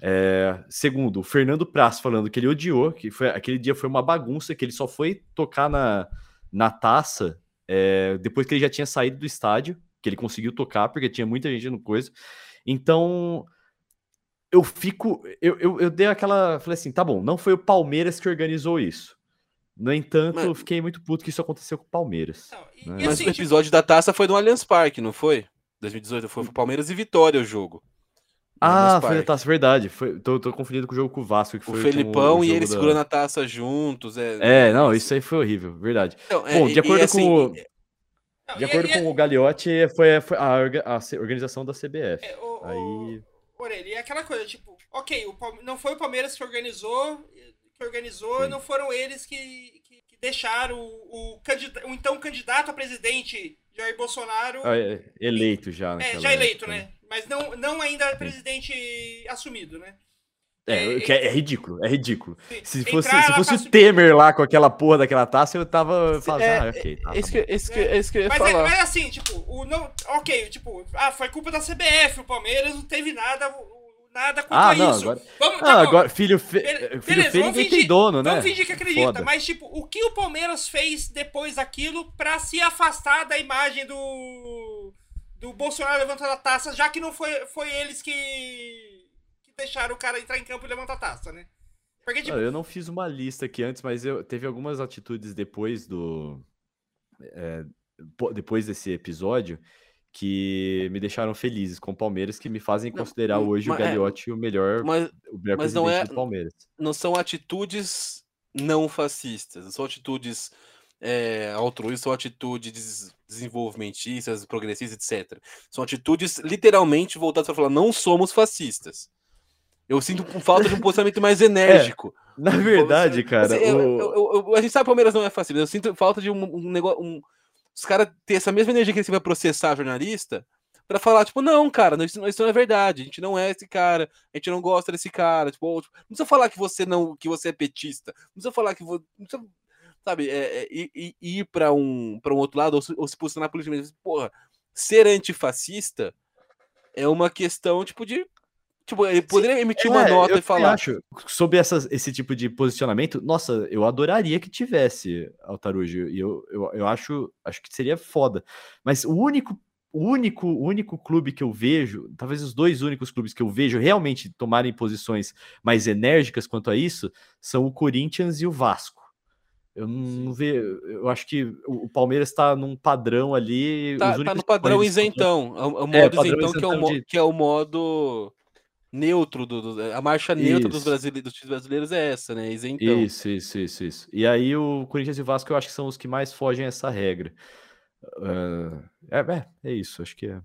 É, segundo, o Fernando Praz falando que ele odiou, que foi, aquele dia foi uma bagunça, que ele só foi tocar na, na taça é, depois que ele já tinha saído do estádio, que ele conseguiu tocar, porque tinha muita gente no coisa. Então, eu fico. Eu, eu, eu dei aquela. Falei assim: tá bom, não foi o Palmeiras que organizou isso. No entanto, mas... eu fiquei muito puto que isso aconteceu com o Palmeiras. Não, e, né? Mas assim, o episódio tipo... da taça foi no Allianz Parque, não foi? 2018 foi, foi Palmeiras e Vitória o jogo. Ah, foi a taça, verdade. Foi, tô, tô confundindo com o jogo com o Vasco. o Felipão o, o e ele da... segurando a taça juntos. É, é, não, isso aí foi horrível, verdade. Então, é, Bom, de acordo assim, com o. De acordo com o Gagliotti, foi, foi a, a, organização da CBF. É, o, aí. Orelha, e aquela coisa, tipo, ok, o, não foi o Palmeiras que organizou, que organizou, Sim. não foram eles que, que, que deixaram o, o, o então candidato a presidente Jair Bolsonaro. Ah, é, eleito já. É, já eleito, época. né? Mas não, não ainda presidente assumido, né? É, é, é, é ridículo, é ridículo. Se fosse, se fosse o Temer lá com aquela porra daquela taça, eu tava falando, é, ah, ok. Tá, esse, tá que, esse, que, esse que eu ia mas, é, falar. mas assim, tipo, o não, ok, tipo, ah, foi culpa da CBF, o Palmeiras não teve nada, nada contra ah, não, isso. Agora, vamos, tá ah, agora filho, fe... filho Beleza, feio ninguém fingir, tem dono, né? Vamos fingir que acredita, Foda. mas tipo, o que o Palmeiras fez depois daquilo pra se afastar da imagem do do Bolsonaro levantando a taça, já que não foi, foi eles que, que deixaram o cara entrar em campo e levantar a taça, né? Porque, tipo... eu não fiz uma lista aqui antes, mas eu teve algumas atitudes depois do é, depois desse episódio que me deixaram felizes com o Palmeiras, que me fazem considerar não, hoje o é, Gagliotti é, o melhor, mas, o melhor mas não é, do Palmeiras. Não são atitudes não fascistas, são atitudes é, altruístas, são atitudes desenvolvimentistas, progressistas, etc. São atitudes literalmente voltadas para falar, não somos fascistas. Eu sinto falta de um posicionamento mais enérgico. É, na verdade, cara. Assim, o... eu, eu, eu, a gente sabe que o Palmeiras não é fascista, eu sinto falta de um, um negócio. Um, os caras ter essa mesma energia que eles vai processar jornalista para falar, tipo, não, cara, isso, isso não é verdade, a gente não é esse cara, a gente não gosta desse cara, tipo, ou, tipo não precisa falar que você não, que você é petista, não precisa falar que você, precisa, sabe, é, é, ir, ir para um, pra um outro lado ou se, ou se posicionar politicamente, porra, ser antifascista é uma questão, tipo, de Tipo, ele poderia Sim, emitir é, uma nota e falar. Acho, sobre essas, esse tipo de posicionamento, nossa, eu adoraria que tivesse Altarujo. E eu, eu, eu acho, acho que seria foda. Mas o único, o único, único clube que eu vejo, talvez os dois únicos clubes que eu vejo realmente tomarem posições mais enérgicas quanto a isso, são o Corinthians e o Vasco. Eu não vejo. Eu acho que o Palmeiras está num padrão ali. Tá, tá no padrão isentão. É o, é, modo é, isentão, que é o, de... que é o modo neutro do, do, a marcha neutra dos brasileiros, dos times brasileiros é essa, né? Isentão. Isso, isso, isso, isso. E aí o Corinthians e o Vasco eu acho que são os que mais fogem a essa regra. Uh, é, é, é, isso, acho que é,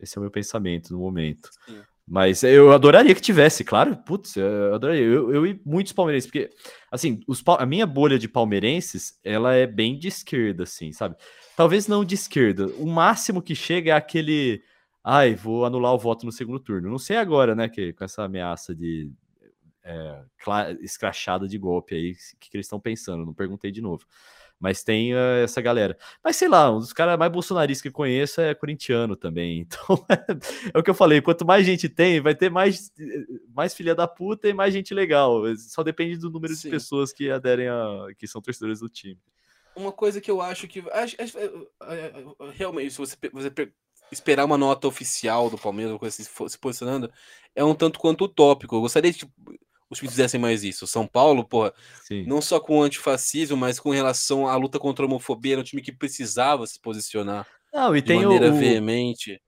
esse é o meu pensamento no momento. Sim. Mas eu adoraria que tivesse, claro, putz, eu adoraria. Eu, eu e muitos palmeirenses, porque, assim, os, a minha bolha de palmeirenses, ela é bem de esquerda, assim, sabe? Talvez não de esquerda. O máximo que chega é aquele ai, vou anular o voto no segundo turno. Não sei agora, né, que com essa ameaça de é, escrachada de golpe aí, o que, que eles estão pensando, não perguntei de novo. Mas tem eh, essa galera. Mas sei lá, um dos caras mais bolsonaristas que eu conheço é corintiano também. Então é o que eu falei: quanto mais gente tem, vai ter mais, mais filha da puta e mais gente legal. Só depende do número Sim. de pessoas que aderem a. que são torcedores do time. Uma coisa que eu acho que. é, realmente, se você, você esperar uma nota oficial do Palmeiras, coisa assim, se, se posicionando, é um tanto quanto utópico. Eu gostaria que tipo, os times fizessem mais isso. São Paulo, porra, Sim. não só com o antifascismo, mas com relação à luta contra a homofobia, era um time que precisava se posicionar Não, e de tem, maneira o- veemente.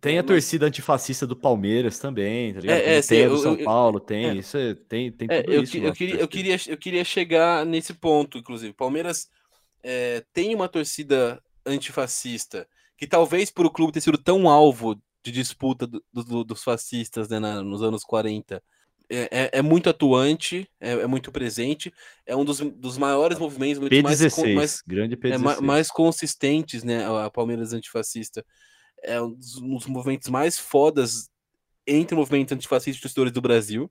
tem a torcida antifascista do Palmeiras também, tá ligado? É, é, sim, tem a do eu- São eu- Paulo, tem, é. isso é- tem, tem É, tudo eu, isso. que- eu, queria, eu, queria, eu queria chegar nesse ponto, inclusive. Palmeiras é, tem uma torcida antifascista, que talvez por o clube ter sido tão alvo de disputa do- do- dos fascistas né, na- nos anos 40, é, é- é muito atuante, é, é muito presente, é um dos, dos maiores movimentos, muito mais, con- P16, mais, grande é, P16. ma- mais consistentes, né? A Palmeiras antifascista. É um dos, um dos movimentos mais fodas entre movimentos antifascistas e torcedores do Brasil.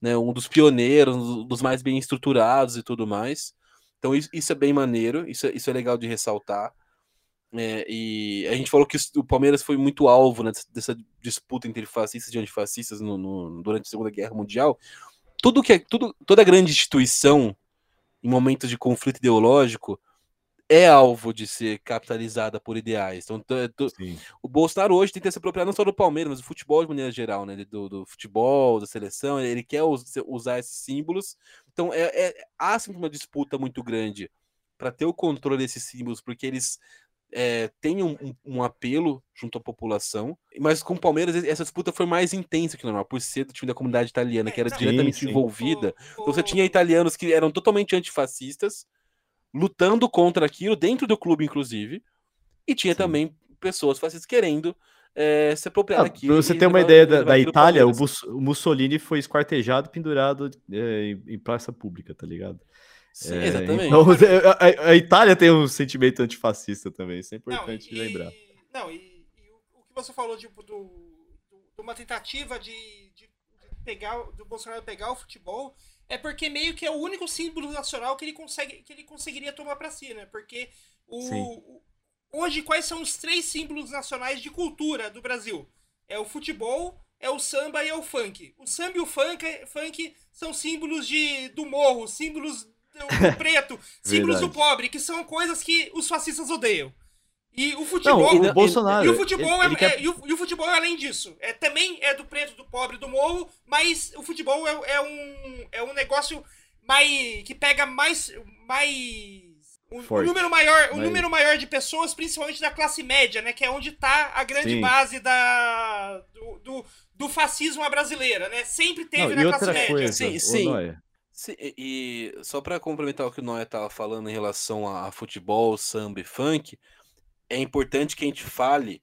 Né, um dos pioneiros, um dos mais bem estruturados e tudo mais. Então, isso, isso é bem maneiro, isso, é- isso é legal de ressaltar. É, e a gente falou que o Palmeiras foi muito alvo né, dessa disputa entre fascistas e antifascistas no, no- durante a Segunda Guerra Mundial. Tudo que é, tudo, toda grande instituição, em momentos de conflito ideológico, é alvo de ser capitalizada por ideais. Então, o Bolsonaro hoje tenta se apropriar não só do Palmeiras, mas do futebol de maneira geral, né? Do, do futebol, da seleção, ele quer us- usar esses símbolos. Então, é, é- há sempre uma disputa muito grande para ter o controle desses símbolos, porque eles é, têm um, um- um apelo junto à população. Mas com o Palmeiras, essa disputa foi mais intensa que o normal, por ser do time da comunidade italiana, que era Sim, diretamente sim. envolvida. O- Então você tinha italianos que eram totalmente antifascistas, lutando contra aquilo, dentro do clube, inclusive, e tinha Sim. também pessoas fascistas querendo eh, se apropriar Ah, daquilo. pra você ter uma levar- ideia da, da Itália, o, Palmeiras. Mus- o Mussolini foi esquartejado, pendurado é, em, em praça pública, tá ligado? Sim, É, exatamente. Então, a, a- Itália tem um sentimento antifascista também, isso é importante e, lembrar. Não, e, e o, que você falou tipo, do, do- de uma tentativa de, de, de pegar do Bolsonaro pegar o futebol é porque meio que é o único símbolo nacional que ele consegue que ele conseguiria tomar para si, né? Porque o- hoje quais são os três símbolos nacionais de cultura do Brasil? É o futebol, é o samba e é o funk. O samba e o funk, funk são símbolos de, do morro, símbolos do, do preto, símbolos do pobre, que são coisas que os fascistas odeiam. E o futebol. Não, e- o Bolsonaro. E o futebol, ele- ele é, quer- é- e, o, e o futebol é além disso. É, também é do preto, do pobre, do morro, mas o futebol é, é um, é um negócio mais, que pega mais. mais um, um número maior, um Mais- número maior de pessoas, principalmente da classe média, né? Que é onde tá a grande Sim. base da, do, do, do fascismo à brasileira, né? Sempre teve Não, na e classe outra média. coisa, Sim, sim. Noia, Sim, e, e só para complementar o que o Noé estava falando em relação a, a futebol, samba e funk, é importante que a gente fale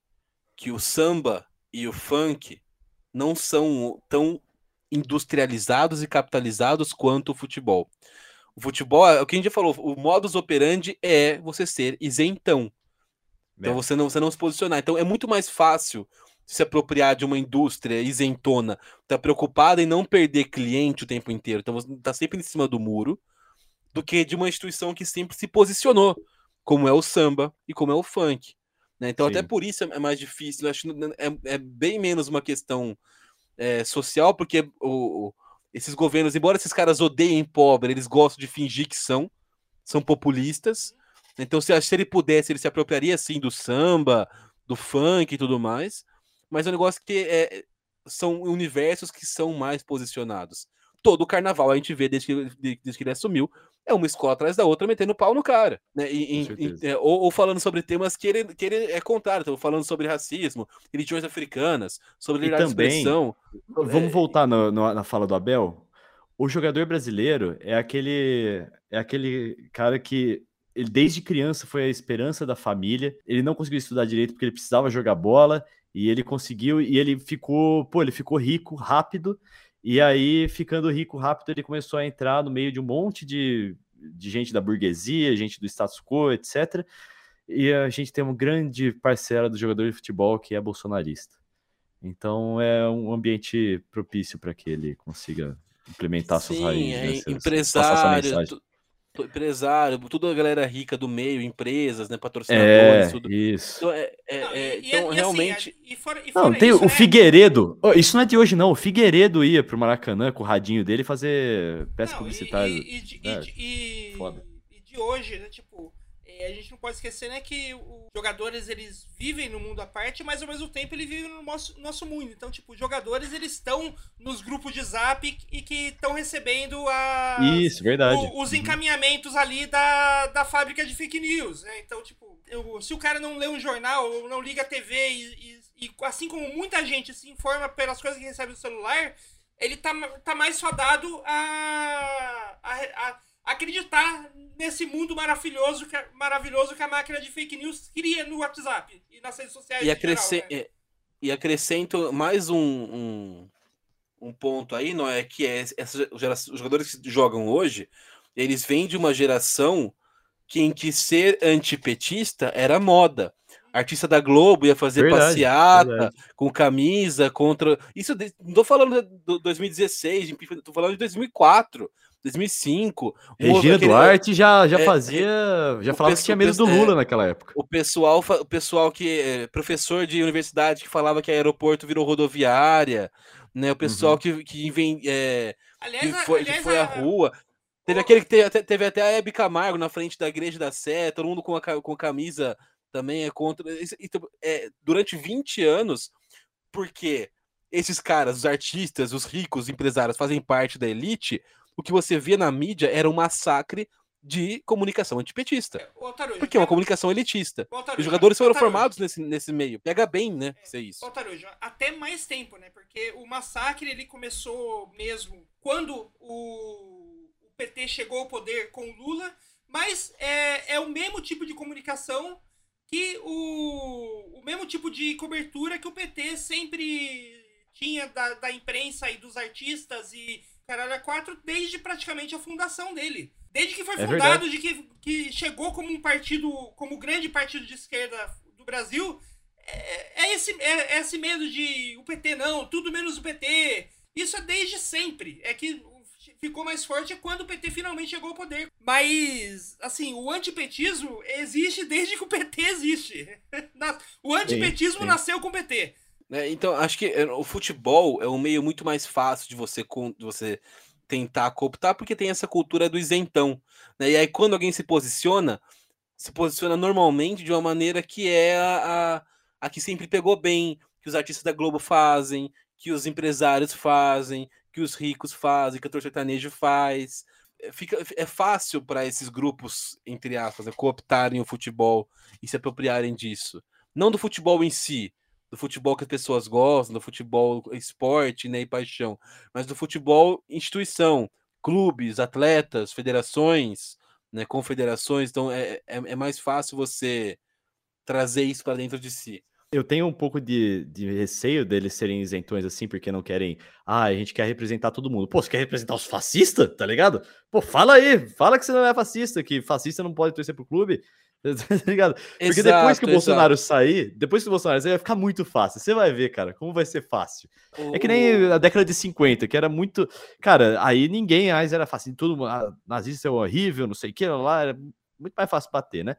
que o samba e o funk não são tão industrializados e capitalizados quanto o futebol. O futebol, é o que a gente já falou, o modus operandi é você ser isentão. Então É. você não, você não se posicionar. Então é muito mais fácil se apropriar de uma indústria isentona, tá preocupada em não perder cliente o tempo inteiro, então você tá sempre em cima do muro, do que de uma instituição que sempre se posicionou, como é o samba e como é o funk. né? Então até Sim. por isso é mais difícil. Acho que é, é bem menos uma questão é, social, porque o- esses governos, embora esses caras odeiem pobre, eles gostam de fingir que são, são populistas. Então, se, se ele pudesse, ele se apropriaria sim do samba, do funk e tudo mais. Mas é um negócio que é, são universos que são mais posicionados. Todo o carnaval a gente vê desde que, de- desde que ele assumiu, é uma escola atrás da outra metendo pau no cara. Né? E- Com e- certeza. e- é, ou, ou falando sobre temas que ele, que ele é contrário. Então, falando sobre racismo, religiões africanas, sobre liberdade de também- expressão. Vamos voltar no- no- na fala do Abel. O jogador brasileiro é aquele é aquele cara que ele desde criança foi a esperança da família. Ele não conseguiu estudar direito porque ele precisava jogar bola e ele conseguiu e ele ficou, pô, ele ficou rico rápido. E aí, ficando rico rápido, ele começou a entrar no meio de um monte de, de gente da burguesia, gente do status quo, etc. E a gente tem uma grande parcela do jogador de futebol que é bolsonarista. Então é um ambiente propício para que ele consiga implementar suas Sim, raízes. é né? Passar essa empresário, empresário, toda a galera rica do meio, empresas, né, É, patrocinadores, tudo. isso. Então, é, é- Não, é- e- e- então e assim, realmente, e fora- e Não, fora tem isso, o né? Figueiredo. Isso não é de hoje, não. O Figueiredo ia pro Maracanã com o radinho dele fazer peça Não, e- publicitária. E, e de- e É, de- e- foda. e de hoje, né? Tipo, é, a gente não pode esquecer, né, que os jogadores eles vivem no mundo à parte, mas ao mesmo tempo eles vivem no nosso, nosso mundo. Então, tipo, os jogadores eles estão nos grupos de zap e que estão recebendo a, Isso, verdade. o- os Uhum. encaminhamentos ali da, da fábrica de fake news, né? Então, tipo, eu- se o cara não lê um jornal ou não liga a TV e, e- e assim como muita gente se informa pelas coisas que recebe no celular, ele tá, tá mais fadado a, a, a acreditar nesse mundo maravilhoso que, maravilhoso que a máquina de fake news cria no WhatsApp e nas redes sociais. e, acresce- geral, né? é, e acrescento mais um, um, um ponto aí, não é que é essa geração, os jogadores que jogam hoje, eles vêm de uma geração que em que ser antipetista era moda. Artista da Globo ia fazer Verdade, passeata verdade. com camisa contra. Isso de- não tô falando de 2016, tô falando de 2004, 2005. Houve Regina aquele- Duarte já, já é, fazia. Já falava pesso- que tinha medo do Lula é, naquela época. o pessoal, o pessoal que é professor de universidade que falava que aeroporto virou rodoviária, né? O pessoal Uhum. que, que, inven- é, Aliás, que foi, que aliás, foi à a- rua. Teve aquele que teve, até- teve até a Hebe Camargo na frente da igreja da Sé, todo mundo com a, com a camisa também é contra. Então, é, durante 20 anos, porque esses caras, os artistas, os ricos, os empresários, fazem parte da elite, o que você via na mídia era um massacre de comunicação antipetista. Ô, Tarujo, Porque é uma comunicação elitista. ô, Os jogadores foram Tarujo, formados nesse, nesse meio. Pega bem, né? Ser isso. Até mais tempo, né? Porque o massacre ele começou mesmo quando o, o PT chegou ao poder com o Lula, mas é, é o mesmo tipo de comunicação que o, o mesmo tipo de cobertura que o PT sempre tinha da, da imprensa e dos artistas e caralho a quatro desde praticamente a fundação dele. Desde que foi É fundado, de que, que chegou como um partido, como grande partido de esquerda do Brasil, é, é esse, é, é esse medo de o PT não, tudo menos o PT. Isso é desde sempre. É que ficou mais forte quando o PT finalmente chegou ao poder. Mas, assim, o antipetismo existe desde que o PT existe. O antipetismo sim. nasceu com o PT. Né? Então, acho que é, o futebol é um meio muito mais fácil de você, de você tentar cooptar, porque tem essa cultura do isentão. né? E aí, quando alguém se posiciona, se posiciona normalmente de uma maneira que é a, a, a que sempre pegou bem, que os artistas da Globo fazem, que os empresários fazem, que os ricos fazem, que o sertanejo faz. É, Fica, é fácil para esses grupos, entre aspas, né, cooptarem o futebol e se apropriarem disso. Não do futebol em si, do futebol que as pessoas gostam, do futebol esporte né, e paixão, mas do futebol instituição, clubes, atletas, federações, né, confederações. Então é, é, é mais fácil você trazer isso para dentro de si. Eu tenho um pouco de, de receio deles serem isentões assim, porque não querem. Ah, a gente quer representar todo mundo. Pô, você quer representar os fascistas? Tá ligado? Pô, fala aí, fala que você não é fascista, que fascista não pode torcer pro clube. Tá ligado? Porque depois que o Exato, Bolsonaro sair, depois que o Bolsonaro sair, vai ficar muito fácil. Você vai ver, cara, como vai ser fácil. É que nem a década de 50, que era muito. Cara, aí ninguém mais era fácil. Tudo, ah, nazista é horrível, não sei o que, lá, era muito mais fácil bater, né?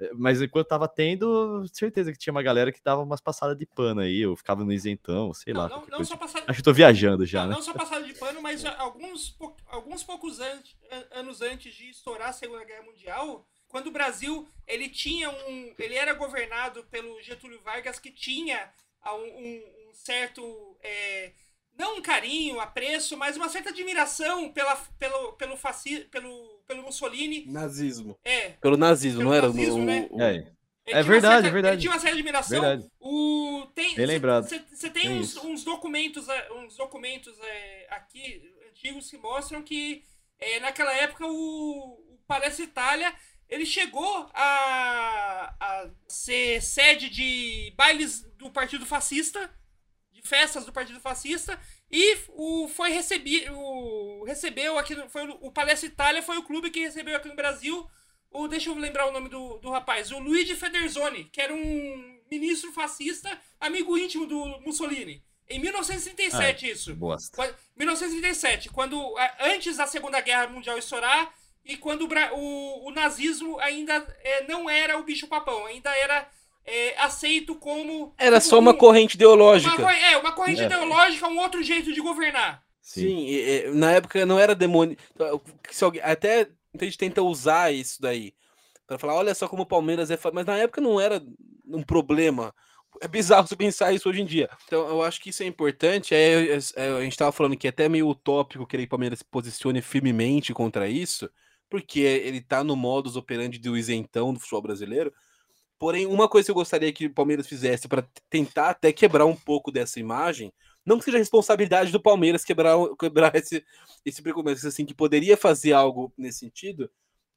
Eh, Mas enquanto tava tendo, certeza que tinha uma galera que dava umas passadas de pano aí, eu ficava no isentão, sei Não, lá. não, não passar, Acho que eu tô viajando já, não, né? não só passado de pano, mas alguns, pou- alguns poucos an- an- anos antes de estourar a Segunda Guerra Mundial, quando o Brasil ele tinha um, ele era governado pelo Getúlio Vargas que tinha ah, um, um- certo é, não um carinho, apreço, mas uma certa admiração pela, pelo, pelo, faci, pelo, pelo Mussolini. Nazismo. É, Pelo nazismo, Pelo não era? nazismo, o, né? o- É, ele É verdade, certa- é verdade. Ele tinha uma certa admiração. verdade. O, tem, Bem lembrado. Você tem Tem uns, uns documentos, é, uns documentos é, aqui antigos que mostram que é, naquela época o, o Palestra Itália ele chegou a, a ser sede de bailes do Partido Fascista, de festas do Partido Fascista, e o foi recebi, o, recebeu aqui, foi o, Palestra Itália foi o clube que recebeu aqui no Brasil o, deixa eu lembrar o nome do, do rapaz, o Luigi Federzoni, que era um ministro fascista, amigo íntimo do Mussolini. Em 1937, isso. Bosta. Qua- 1937, quando antes da Segunda Guerra Mundial estourar e quando o, o- o nazismo ainda é, não era o bicho-papão, ainda era é, aceito como. Era só uma um- corrente uma ideológica. co- é, uma corrente É. ideológica, um outro jeito de governar. Sim. Sim, e- e na época não era demônio. então, se alguém- Até a gente tenta usar isso daí para falar, olha só como o Palmeiras é. fa-", Mas na época não era um problema. É bizarro você pensar isso hoje em dia. Então eu acho que isso é importante. É, é- é- a gente tava falando que é até meio utópico que o Palmeiras se posicione firmemente contra isso, porque ele tá no modus operandi do isentão do futebol brasileiro. Porém, uma coisa que eu gostaria que o Palmeiras fizesse para tentar até quebrar um pouco dessa imagem, não que seja responsabilidade do Palmeiras quebrar, quebrar esse, esse preconceito, assim, que poderia fazer algo nesse sentido,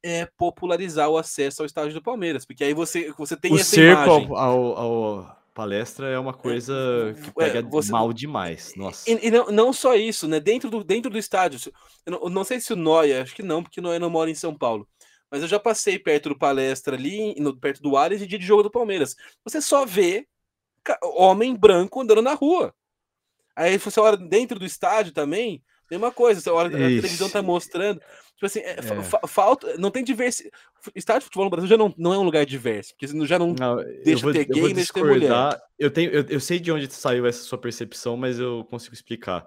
é popularizar o acesso ao estádio do Palmeiras, porque aí você, você tem O essa cerco imagem. ao, ao- ao palestra é uma coisa que é, pega você- mal demais. Nossa. E, e não, não só isso, né? Dentro do, dentro do estádio. Eu não, eu não sei se o Noia, acho que não, porque o Noia não mora em São Paulo. Mas eu já passei perto do palestra ali, no- perto do Ares, e dia de jogo do Palmeiras. Você só vê homem branco andando na rua. Aí você olha dentro do estádio também, mesma coisa. Você olha, a televisão tá mostrando. Tipo assim, é, É. fa- falta. Não tem diversidade. Estádio de futebol no Brasil já não, não é um lugar diverso, porque já não. Não, Deixa eu vou, ter eu gay, deixa ter mulher. Eu, tenho, eu, eu sei de onde saiu essa sua percepção, mas eu consigo explicar.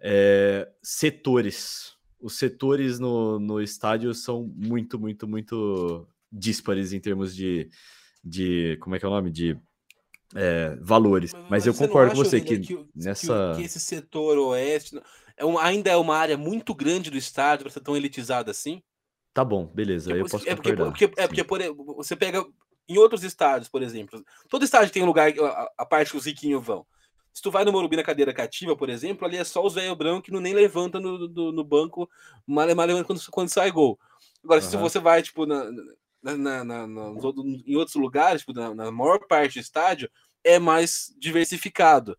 É, setores. Os setores no, no estádio são muito, muito, muito díspares em termos de, de como é que é o nome? De é, valores. Mas, eu você não concordo com você que, o- nessa. que esse setor oeste é um- ainda é uma área muito grande do estádio para ser tão elitizada assim? Tá bom, beleza, aí eu posso é porque, porque, é porque por você pega em outros estádios, por exemplo, todo estádio tem um lugar, a, a parte que os riquinhos vão. Se tu vai no Morumbi na cadeira cativa, por exemplo, ali é só os velhos brancos que não nem levanta no, do- no banco, mal mal quando, quando sai gol. Agora, se Aham. você vai, tipo, na, na, na- em outros lugares, tipo, na, maior parte do estádio, é mais diversificado.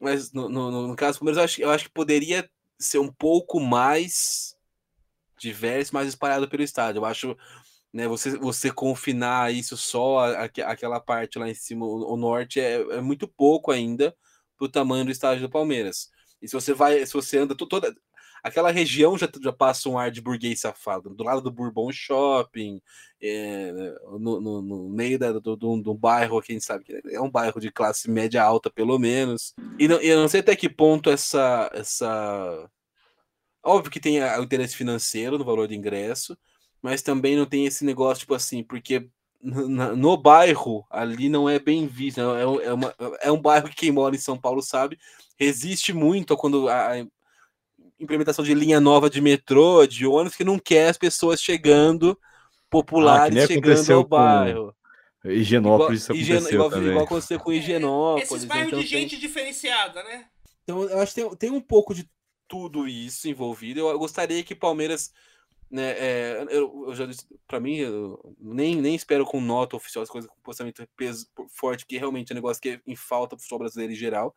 Mas no, no, no- no caso do Palmeiras, eu acho, eu acho que poderia ser um pouco mais diverso, mais espalhado pelo estádio. Eu acho, né, você, você confinar isso só aquela parte lá em cima, o, o norte, é, é muito pouco ainda pro tamanho do estádio do Palmeiras. E se você vai, se você anda to- toda aquela região já, já passa um ar de burguês safado, do lado do Bourbon Shopping, é, no, no- no meio da, do, do, do bairro, quem sabe é um bairro de classe média alta, pelo menos. E não, eu não sei até que ponto essa, essa Óbvio que tem o interesse financeiro no valor do ingresso, mas também não tem esse negócio, tipo assim, porque no, bairro ali não é bem visto. É, é, é uma- é um bairro que quem mora em São Paulo sabe, resiste muito a quando a implementação de linha nova de metrô, de ônibus, que não quer as pessoas chegando populares nem chegando ao com bairro. Higienópolis isso Higieno- aconteceu igual, também. igual aconteceu com Higienópolis. Esses bairros Então de tem- gente diferenciada, né? então, eu acho que tem, tem um pouco de tudo isso envolvido. Eu gostaria que Palmeiras, né, é, eu, eu já disse, para mim, eu nem, nem espero com nota oficial as coisas com posicionamento peso forte, que realmente é um negócio que é em falta pro futebol brasileiro em geral.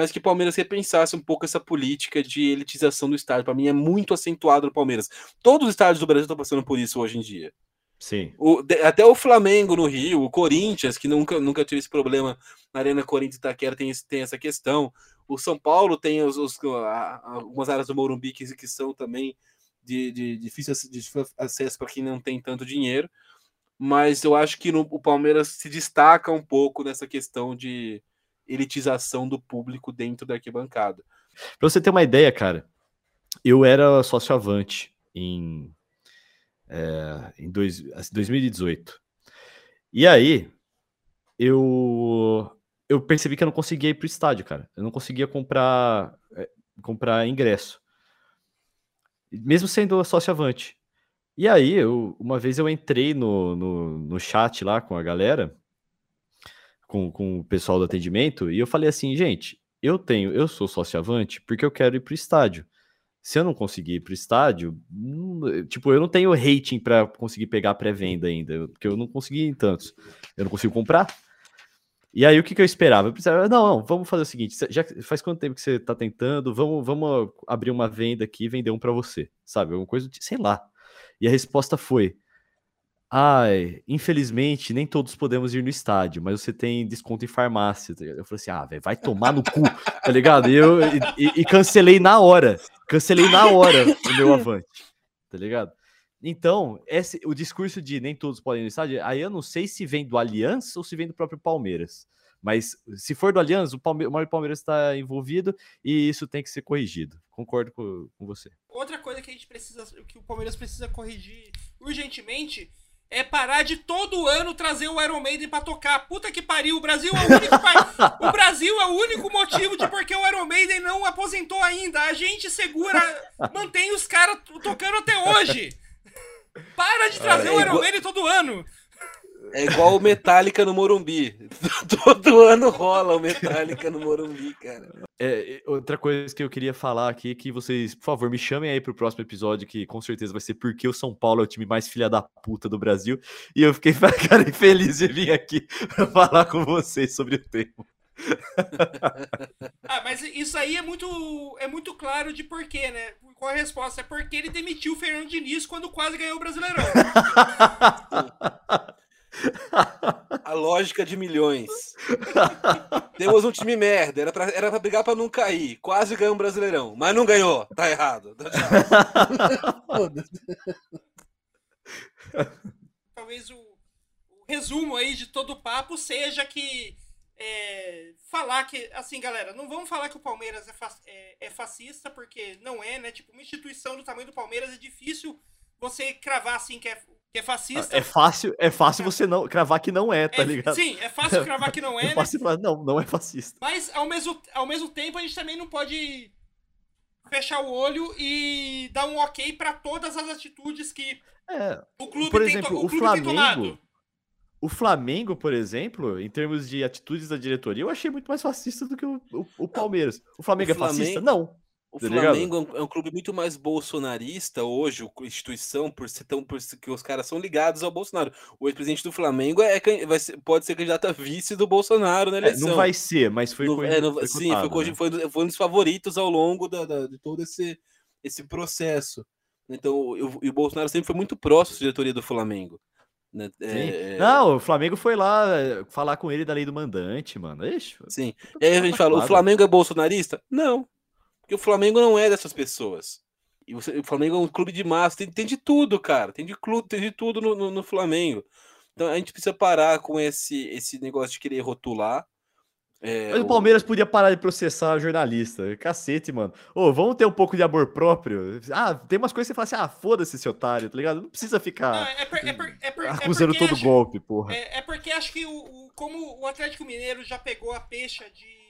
Mas que o Palmeiras repensasse um pouco essa política de elitização do estádio. Para mim é muito acentuado no Palmeiras. Todos os estádios do Brasil estão passando por isso hoje em dia. Sim. O- de- até o Flamengo no Rio, o Corinthians, que nunca, nunca teve esse problema na Arena Corinthians Itaquera, tem, esse- tem essa questão. O São Paulo tem os, os- a- algumas áreas do Morumbi que, que são também de, de difícil ac- de difícil acesso para quem não tem tanto dinheiro. Mas eu acho que no- o Palmeiras se destaca um pouco nessa questão de elitização do público dentro da arquibancada. Pra você ter uma ideia, cara, eu era sócio-avante em, é, em dois, 2018. E aí, eu, eu percebi que eu não conseguia ir pro estádio, cara. Eu não conseguia comprar, é, comprar ingresso. Mesmo sendo sócio-avante. E aí, eu, uma vez eu entrei no, no, no chat lá com a galera, com, com o pessoal do atendimento, e eu falei assim, gente, eu tenho, eu sou sócio-avante porque eu quero ir pro estádio. Se eu não conseguir ir pro estádio, hum, tipo, eu não tenho rating para conseguir pegar pré-venda ainda, porque eu não consegui em tantos. Eu não consigo comprar. E aí o que, que eu esperava? Eu pensava, não, não, vamos fazer o seguinte, já faz quanto tempo que você tá tentando? Vamos, vamos abrir uma venda aqui e vender um para você, sabe? Alguma coisa, sei lá. E a resposta foi: Ai, infelizmente, nem todos podemos ir no estádio, mas você tem desconto em farmácia. tá? Eu falei assim, ah, velho, vai tomar no cu, tá ligado? E, eu, e, e- cancelei na hora. Cancelei na hora o meu avante, tá ligado? Então, esse, o discurso de nem todos podem ir no estádio, aí eu não sei se vem do Aliança ou se vem do próprio Palmeiras. Mas se for do Aliança, o, Palme Palmeiras está envolvido e isso tem que ser corrigido. Concordo com, com você. Outra coisa que a gente precisa, que o Palmeiras precisa corrigir urgentemente é parar de todo ano trazer o Iron Maiden pra tocar. Puta que pariu, o Brasil é o único o Brasil é o único motivo de porque o Iron Maiden não aposentou ainda. A gente segura, mantém os caras tocando até hoje. Para de trazer o Iron igual- Maiden todo ano. É igual o Metallica no Morumbi. Todo ano rola o Metallica no Morumbi, cara. É, outra coisa que eu queria falar aqui é que vocês, por favor, me chamem aí pro próximo episódio, que com certeza vai ser porque o São Paulo é o time mais filha da puta do Brasil. E eu fiquei, cara, feliz de vir aqui pra falar com vocês sobre o tema. Ah, mas isso aí é muito, é muito claro de porquê, né? Qual a resposta? É porque ele demitiu o Fernando Diniz quando quase ganhou o Brasileirão. A lógica de milhões. Temos um time merda. Era pra, era pra brigar pra não cair. Quase ganhou um Brasileirão. Mas não ganhou. Tá errado. Foda-se. talvez o, o resumo aí de todo o papo seja que é, falar que, assim, galera, não vamos falar que o Palmeiras é, fa- é- é fascista, porque não é, né? Tipo, uma instituição do tamanho do Palmeiras é difícil você cravar assim que é, que é fascista. É fácil, é fácil você não cravar que não é, tá É- ligado? sim, é fácil cravar que não é, É né? fácil não, não é fascista. Mas ao mesmo, ao mesmo tempo a gente também não pode fechar o olho e dar um ok pra todas as atitudes que É, o clube, Por tem, exemplo, to- o o tem. Flamengo, o Flamengo, por exemplo, em termos de atitudes da diretoria, eu achei muito mais fascista do que o, o- o Palmeiras. O Flamengo o é fascista? Flamengo- Não. O Tá ligado? Flamengo é um, é um clube muito mais bolsonarista hoje, instituição, por ser tão. Por ser que os caras são ligados ao Bolsonaro. O ex-presidente do Flamengo é, vai ser- pode ser candidato a vice do Bolsonaro na É, eleição. não vai ser, mas foi, No- é, foi sim, foi, cotado, né? foi, foi um dos favoritos ao longo da- da- de todo esse, esse processo. Então, o- e o Bolsonaro sempre foi muito próximo da diretoria do Flamengo. né? Sim. É, Não, o Flamengo foi lá é, falar com ele da lei do mandante, mano. Ixi, Sim. E aí a gente fala, o. Flamengo é bolsonarista? Não. Porque o Flamengo não é dessas pessoas. E você- o Flamengo é um clube de massa, tem, tem de tudo, cara. Tem de clube, tem de tudo no, no- no Flamengo. Então a gente precisa parar com esse, esse negócio de querer rotular. É, Mas o o- Palmeiras podia parar de processar jornalista. Cacete, mano. Ô, vamos ter um pouco de amor próprio. Ah, tem umas coisas que você fala assim, ah, foda-se esse otário, tá ligado? Não precisa Não, ficar é, por- é por- é por- acusando todo acho- golpe, porra. É, é porque acho que o, o- como o Atlético Mineiro já pegou a peixa de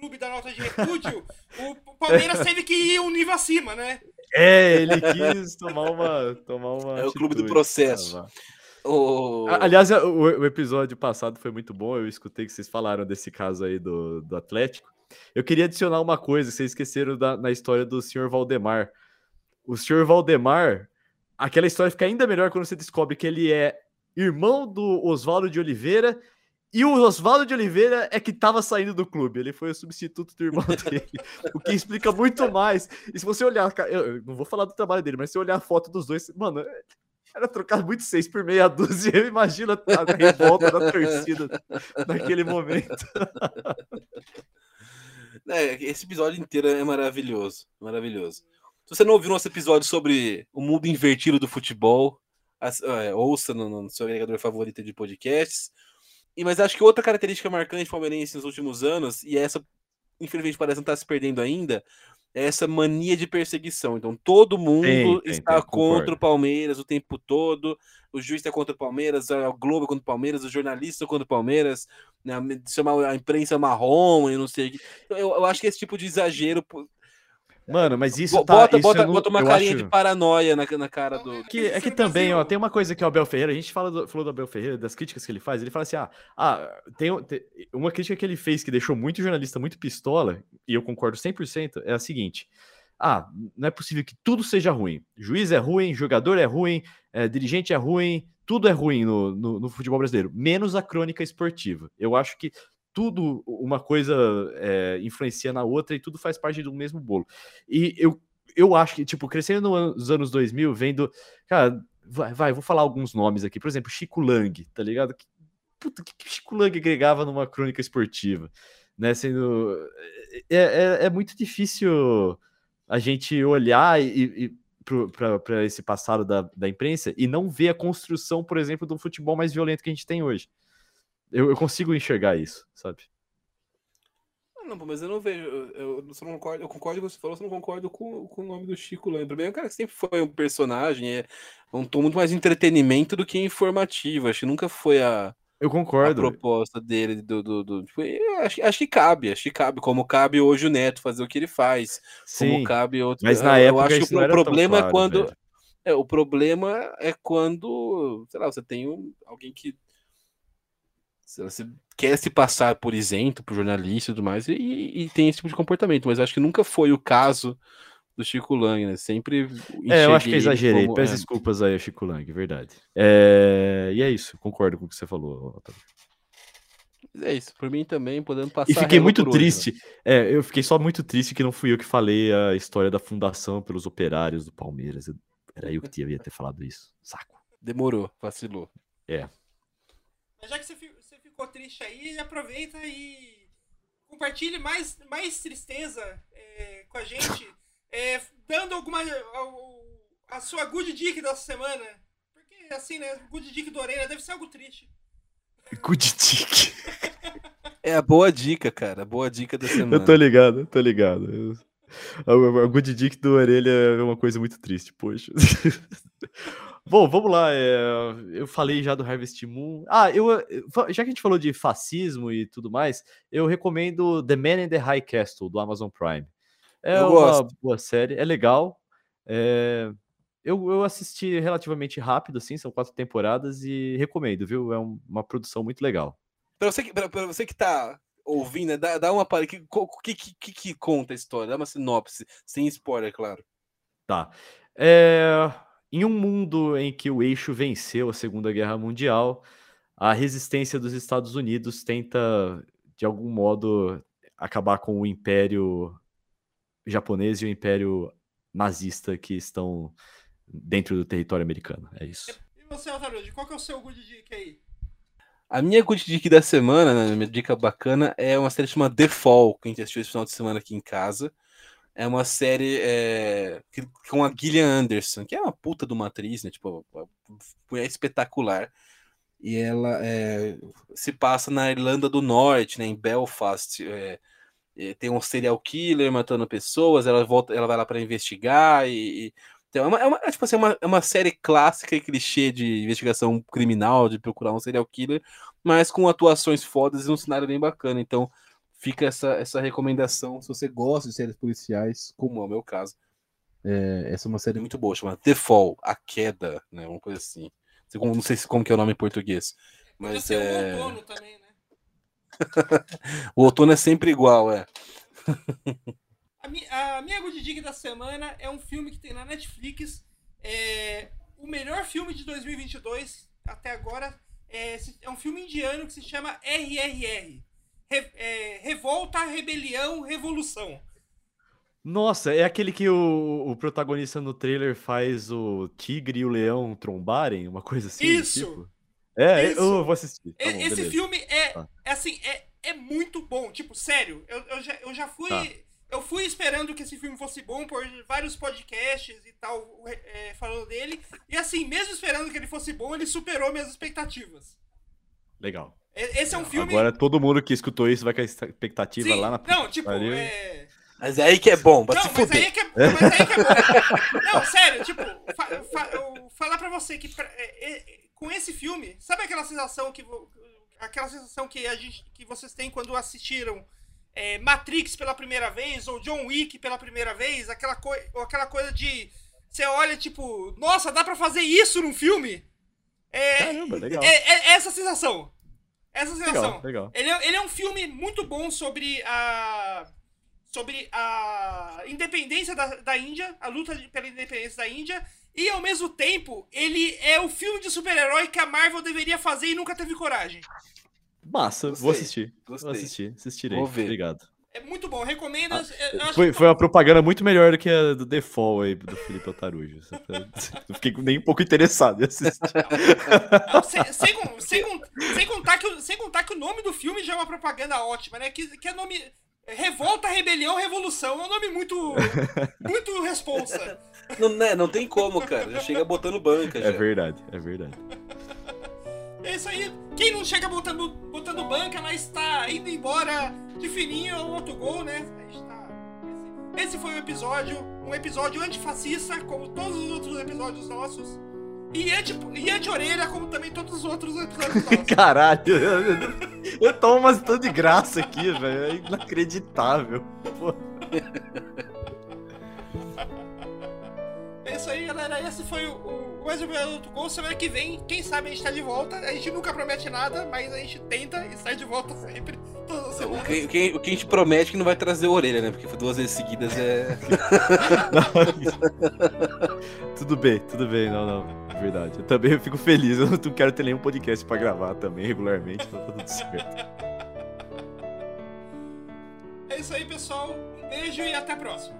clube da nota de repúdio, o Palmeiras teve que ir um nível acima, né? É, ele quis tomar uma. Tomar uma É o clube do processo. Ah, o- Aliás, o, o episódio passado foi muito bom. Eu escutei que vocês falaram desse caso aí do, do Atlético. Eu queria adicionar uma coisa, vocês esqueceram da, na história do senhor Valdemar. O senhor Valdemar, aquela história fica ainda melhor quando você descobre que ele é irmão do Oswaldo de Oliveira. E o Oswaldo de Oliveira é que estava saindo do clube. Ele foi o substituto do irmão dele. o que explica muito mais. E se você olhar, eu eu não vou falar do trabalho dele, mas se olhar a foto dos dois, mano, era trocar muito seis por meia dúzia. Imagina a revolta da torcida naquele momento. É, esse episódio inteiro é maravilhoso. Maravilhoso. Se você não ouviu nosso episódio sobre o mundo invertido do futebol, é, ouça no seu agregador favorito de podcasts. E, mas acho que outra característica marcante palmeirense nos últimos anos, e essa, infelizmente, parece não estar se perdendo ainda, é essa mania de perseguição. Então, todo mundo Tem, tem, está tem, contra o Palmeiras o tempo todo. O juiz está contra o Palmeiras, a Globo é contra o Palmeiras, o jornalista contra o Palmeiras, né, chamar a imprensa marrom e não sei o que. Eu, eu acho que esse tipo de exagero. Mano, mas isso bo- tá. bota, isso bota, não- bota uma carinha acho- de paranoia na, na cara do. Que, é que também, ó, tem uma coisa que o Abel Ferreira, a gente fala do- falou do Abel Ferreira, das críticas que ele faz, ele fala assim, ah, ah tem, tem- uma crítica que ele fez que deixou muito jornalista muito pistola, e eu concordo 100%, é a seguinte, ah, não é possível que tudo seja ruim, juiz é ruim, jogador é ruim, é, dirigente é ruim, tudo é ruim no, no, no futebol brasileiro, menos a crônica esportiva. Eu acho que tudo, uma coisa é, influencia na outra e tudo faz parte do mesmo bolo. E eu eu acho que, tipo, crescendo nos anos 2000, vendo, cara, vai, vai, vou falar alguns nomes aqui. Por exemplo, Chico Lang, tá ligado? Que, puta, que, que Chico Lang agregava numa crônica esportiva? Né, sendo. É, é, é muito difícil a gente olhar e, e para esse passado da, da imprensa e não ver a construção, por exemplo, do futebol mais violento que a gente tem hoje. Eu, eu consigo enxergar isso, sabe? Ah, não, mas eu não vejo. Eu, eu, só não concordo, eu concordo com o que você falou, só não concordo com, com o nome do Chico mim, é um cara que sempre foi um personagem, é um tom muito mais entretenimento do que informativo. Acho que nunca foi a, eu concordo. A proposta dele do. do, do tipo, acho, acho, que cabe, acho que cabe. Como cabe hoje o Neto fazer o que ele faz. Sim, como cabe outro. Mas na eu época acho que o problema claro, é quando. É, o problema é quando, sei lá, você tem um, alguém que você quer se passar por isento, por jornalista e tudo mais, e, e, tem esse tipo de comportamento, mas acho que nunca foi o caso do Chico Lang, né? Sempre. É, eu acho que exagerei. Como... Peço é. desculpas aí, Chico Lang, verdade. É... E é isso, concordo com o que você falou, Otávio. É isso, por mim também, podendo passar. E fiquei muito triste. Hoje, né? É, eu fiquei só muito triste que não fui eu que falei a história da fundação pelos operários do Palmeiras. Era eu que devia ter falado isso. Saco. Demorou, vacilou. É. Mas já que você ficou triste aí, aproveita e compartilhe mais, mais tristeza é, com a gente é, dando alguma. A, a, sua good dick dessa semana. Porque assim, né? Good dick do Orelha deve ser algo triste. Good dick. É a boa dica, cara. A boa dica da semana. Eu tô ligado, tô ligado. Eu... A, a good dick do Orelha é uma coisa muito triste, poxa. Bom, vamos lá. É... Eu falei já do Harvest Moon. Ah, eu, já que a gente falou de fascismo e tudo mais, eu recomendo The Man in the High Castle, do Amazon Prime. É eu uma gosto. boa série, é legal. É... Eu, eu assisti relativamente rápido, assim, são quatro temporadas e recomendo, viu? É um, uma produção muito legal. Para você, que, pra, pra você que tá ouvindo, dá, dá uma palha. Que, que, que, que, conta a história? Dá uma sinopse, sem spoiler, claro. Tá. É... Em um mundo em que o eixo venceu a Segunda Guerra Mundial, a resistência dos Estados Unidos tenta, de algum modo, acabar com o Império japonês e o Império nazista que estão dentro do território americano. É isso. E você, Altarude, qual que é o seu good dick aí? A minha good dick da semana, né, minha dica bacana, é uma série chamada The Fall, que a gente assistiu esse final de semana aqui em casa. É uma série é, com a Gillian Anderson, que é uma puta de uma atriz, né? Tipo, é espetacular. E ela é, se passa na Irlanda do Norte, né, em Belfast. É, é, tem um serial killer matando pessoas, ela volta, ela vai lá para investigar e, e então, é uma, é uma, é, tipo assim, é uma, é uma série clássica e clichê de investigação criminal, de procurar um serial killer, mas com atuações fodas e um cenário bem bacana. Então, fica essa, essa recomendação se você gosta de séries policiais, como é o meu caso. É, essa é uma série muito boa, chamada The Fall, A Queda, né? Uma coisa assim. Não sei se como que é o nome em português. Mas é. O outono também, né? o outono é sempre igual, é. a, minha, a minha good da semana é um filme que tem na Netflix. É, o melhor filme de 2022 até agora é, é um filme indiano que se chama RRR. Re, é, Revolta, Rebelião, Revolução. Nossa, é aquele que o, o, protagonista no trailer faz o tigre e o leão trombarem, uma coisa assim? Isso! Tipo? É, Isso. eu vou assistir. Tá bom, Esse beleza. filme é, tá. é assim, é, é muito bom. Tipo, sério, eu, eu, já, eu já fui. Tá. Eu fui esperando que esse filme fosse bom por vários podcasts e tal, é, falando dele. E assim, mesmo esperando que ele fosse bom, ele superou minhas expectativas. Legal. Esse é um filme. Agora todo mundo que escutou isso vai com a expectativa Sim, lá na. Não, tipo, é. Mas é aí que é bom, não, mas aí que é, mas aí que é bom. Não, sério, tipo, fa, fa, eu falar pra você que pra, é, é, com esse filme, sabe aquela sensação que aquela sensação que a gente que vocês têm quando assistiram é, Matrix pela primeira vez ou John Wick pela primeira vez, aquela coisa, aquela coisa de você olha tipo, nossa, dá para fazer isso num filme? É, Caramba, legal. É, é, essa sensação. Essa sensação. Legal, legal. Ele, é, ele é um filme muito bom sobre a sobre a independência da, da Índia, a luta pela independência da Índia, e ao mesmo tempo, ele é o filme de super-herói que a Marvel deveria fazer e nunca teve coragem. Massa, Gostei. vou assistir. Gostei. Vou assistir, assistirei. Vou ver. Obrigado. É muito bom. Recomendo. eu acho Foi, que- foi uma propaganda muito melhor do que a do The Fall aí, do Felipe Altarujo. Não fiquei nem um pouco interessado em assistir. Não, sem, sem, con- sem con- sem contar que, o- sem contar que o nome do filme já é uma propaganda ótima, né? Que, que é nome. Revolta, Rebelião, Revolução. É um nome muito. Muito responsa. Não, né, não tem como, cara. Já chega botando banca. É já. verdade, é verdade. É isso aí. Quem não chega botando, botando banca, mas tá indo embora de fininho ao outro gol, né? Tá. Esse, foi o episódio. Um episódio antifascista, como todos os outros episódios nossos. E anti- e anti-orelha, como também todos os outros episódios nossos. Caralho, eu, eu tomo umas tanto de graça aqui, velho. É inacreditável. Pô. É isso aí, galera. Esse foi o, o mais um outro gol. Semana que vem, quem sabe a gente tá de volta. A gente nunca promete nada, mas a gente tenta estar de volta sempre. O que, o que- o que a gente promete é que não vai trazer orelha, né? Porque foi duas vezes seguidas é. Tudo bem, tudo bem, não, não. É verdade. Eu também fico feliz. Eu não quero ter nenhum podcast pra gravar também regularmente, então tá tudo certo. É isso aí, pessoal. Um beijo e até a próxima.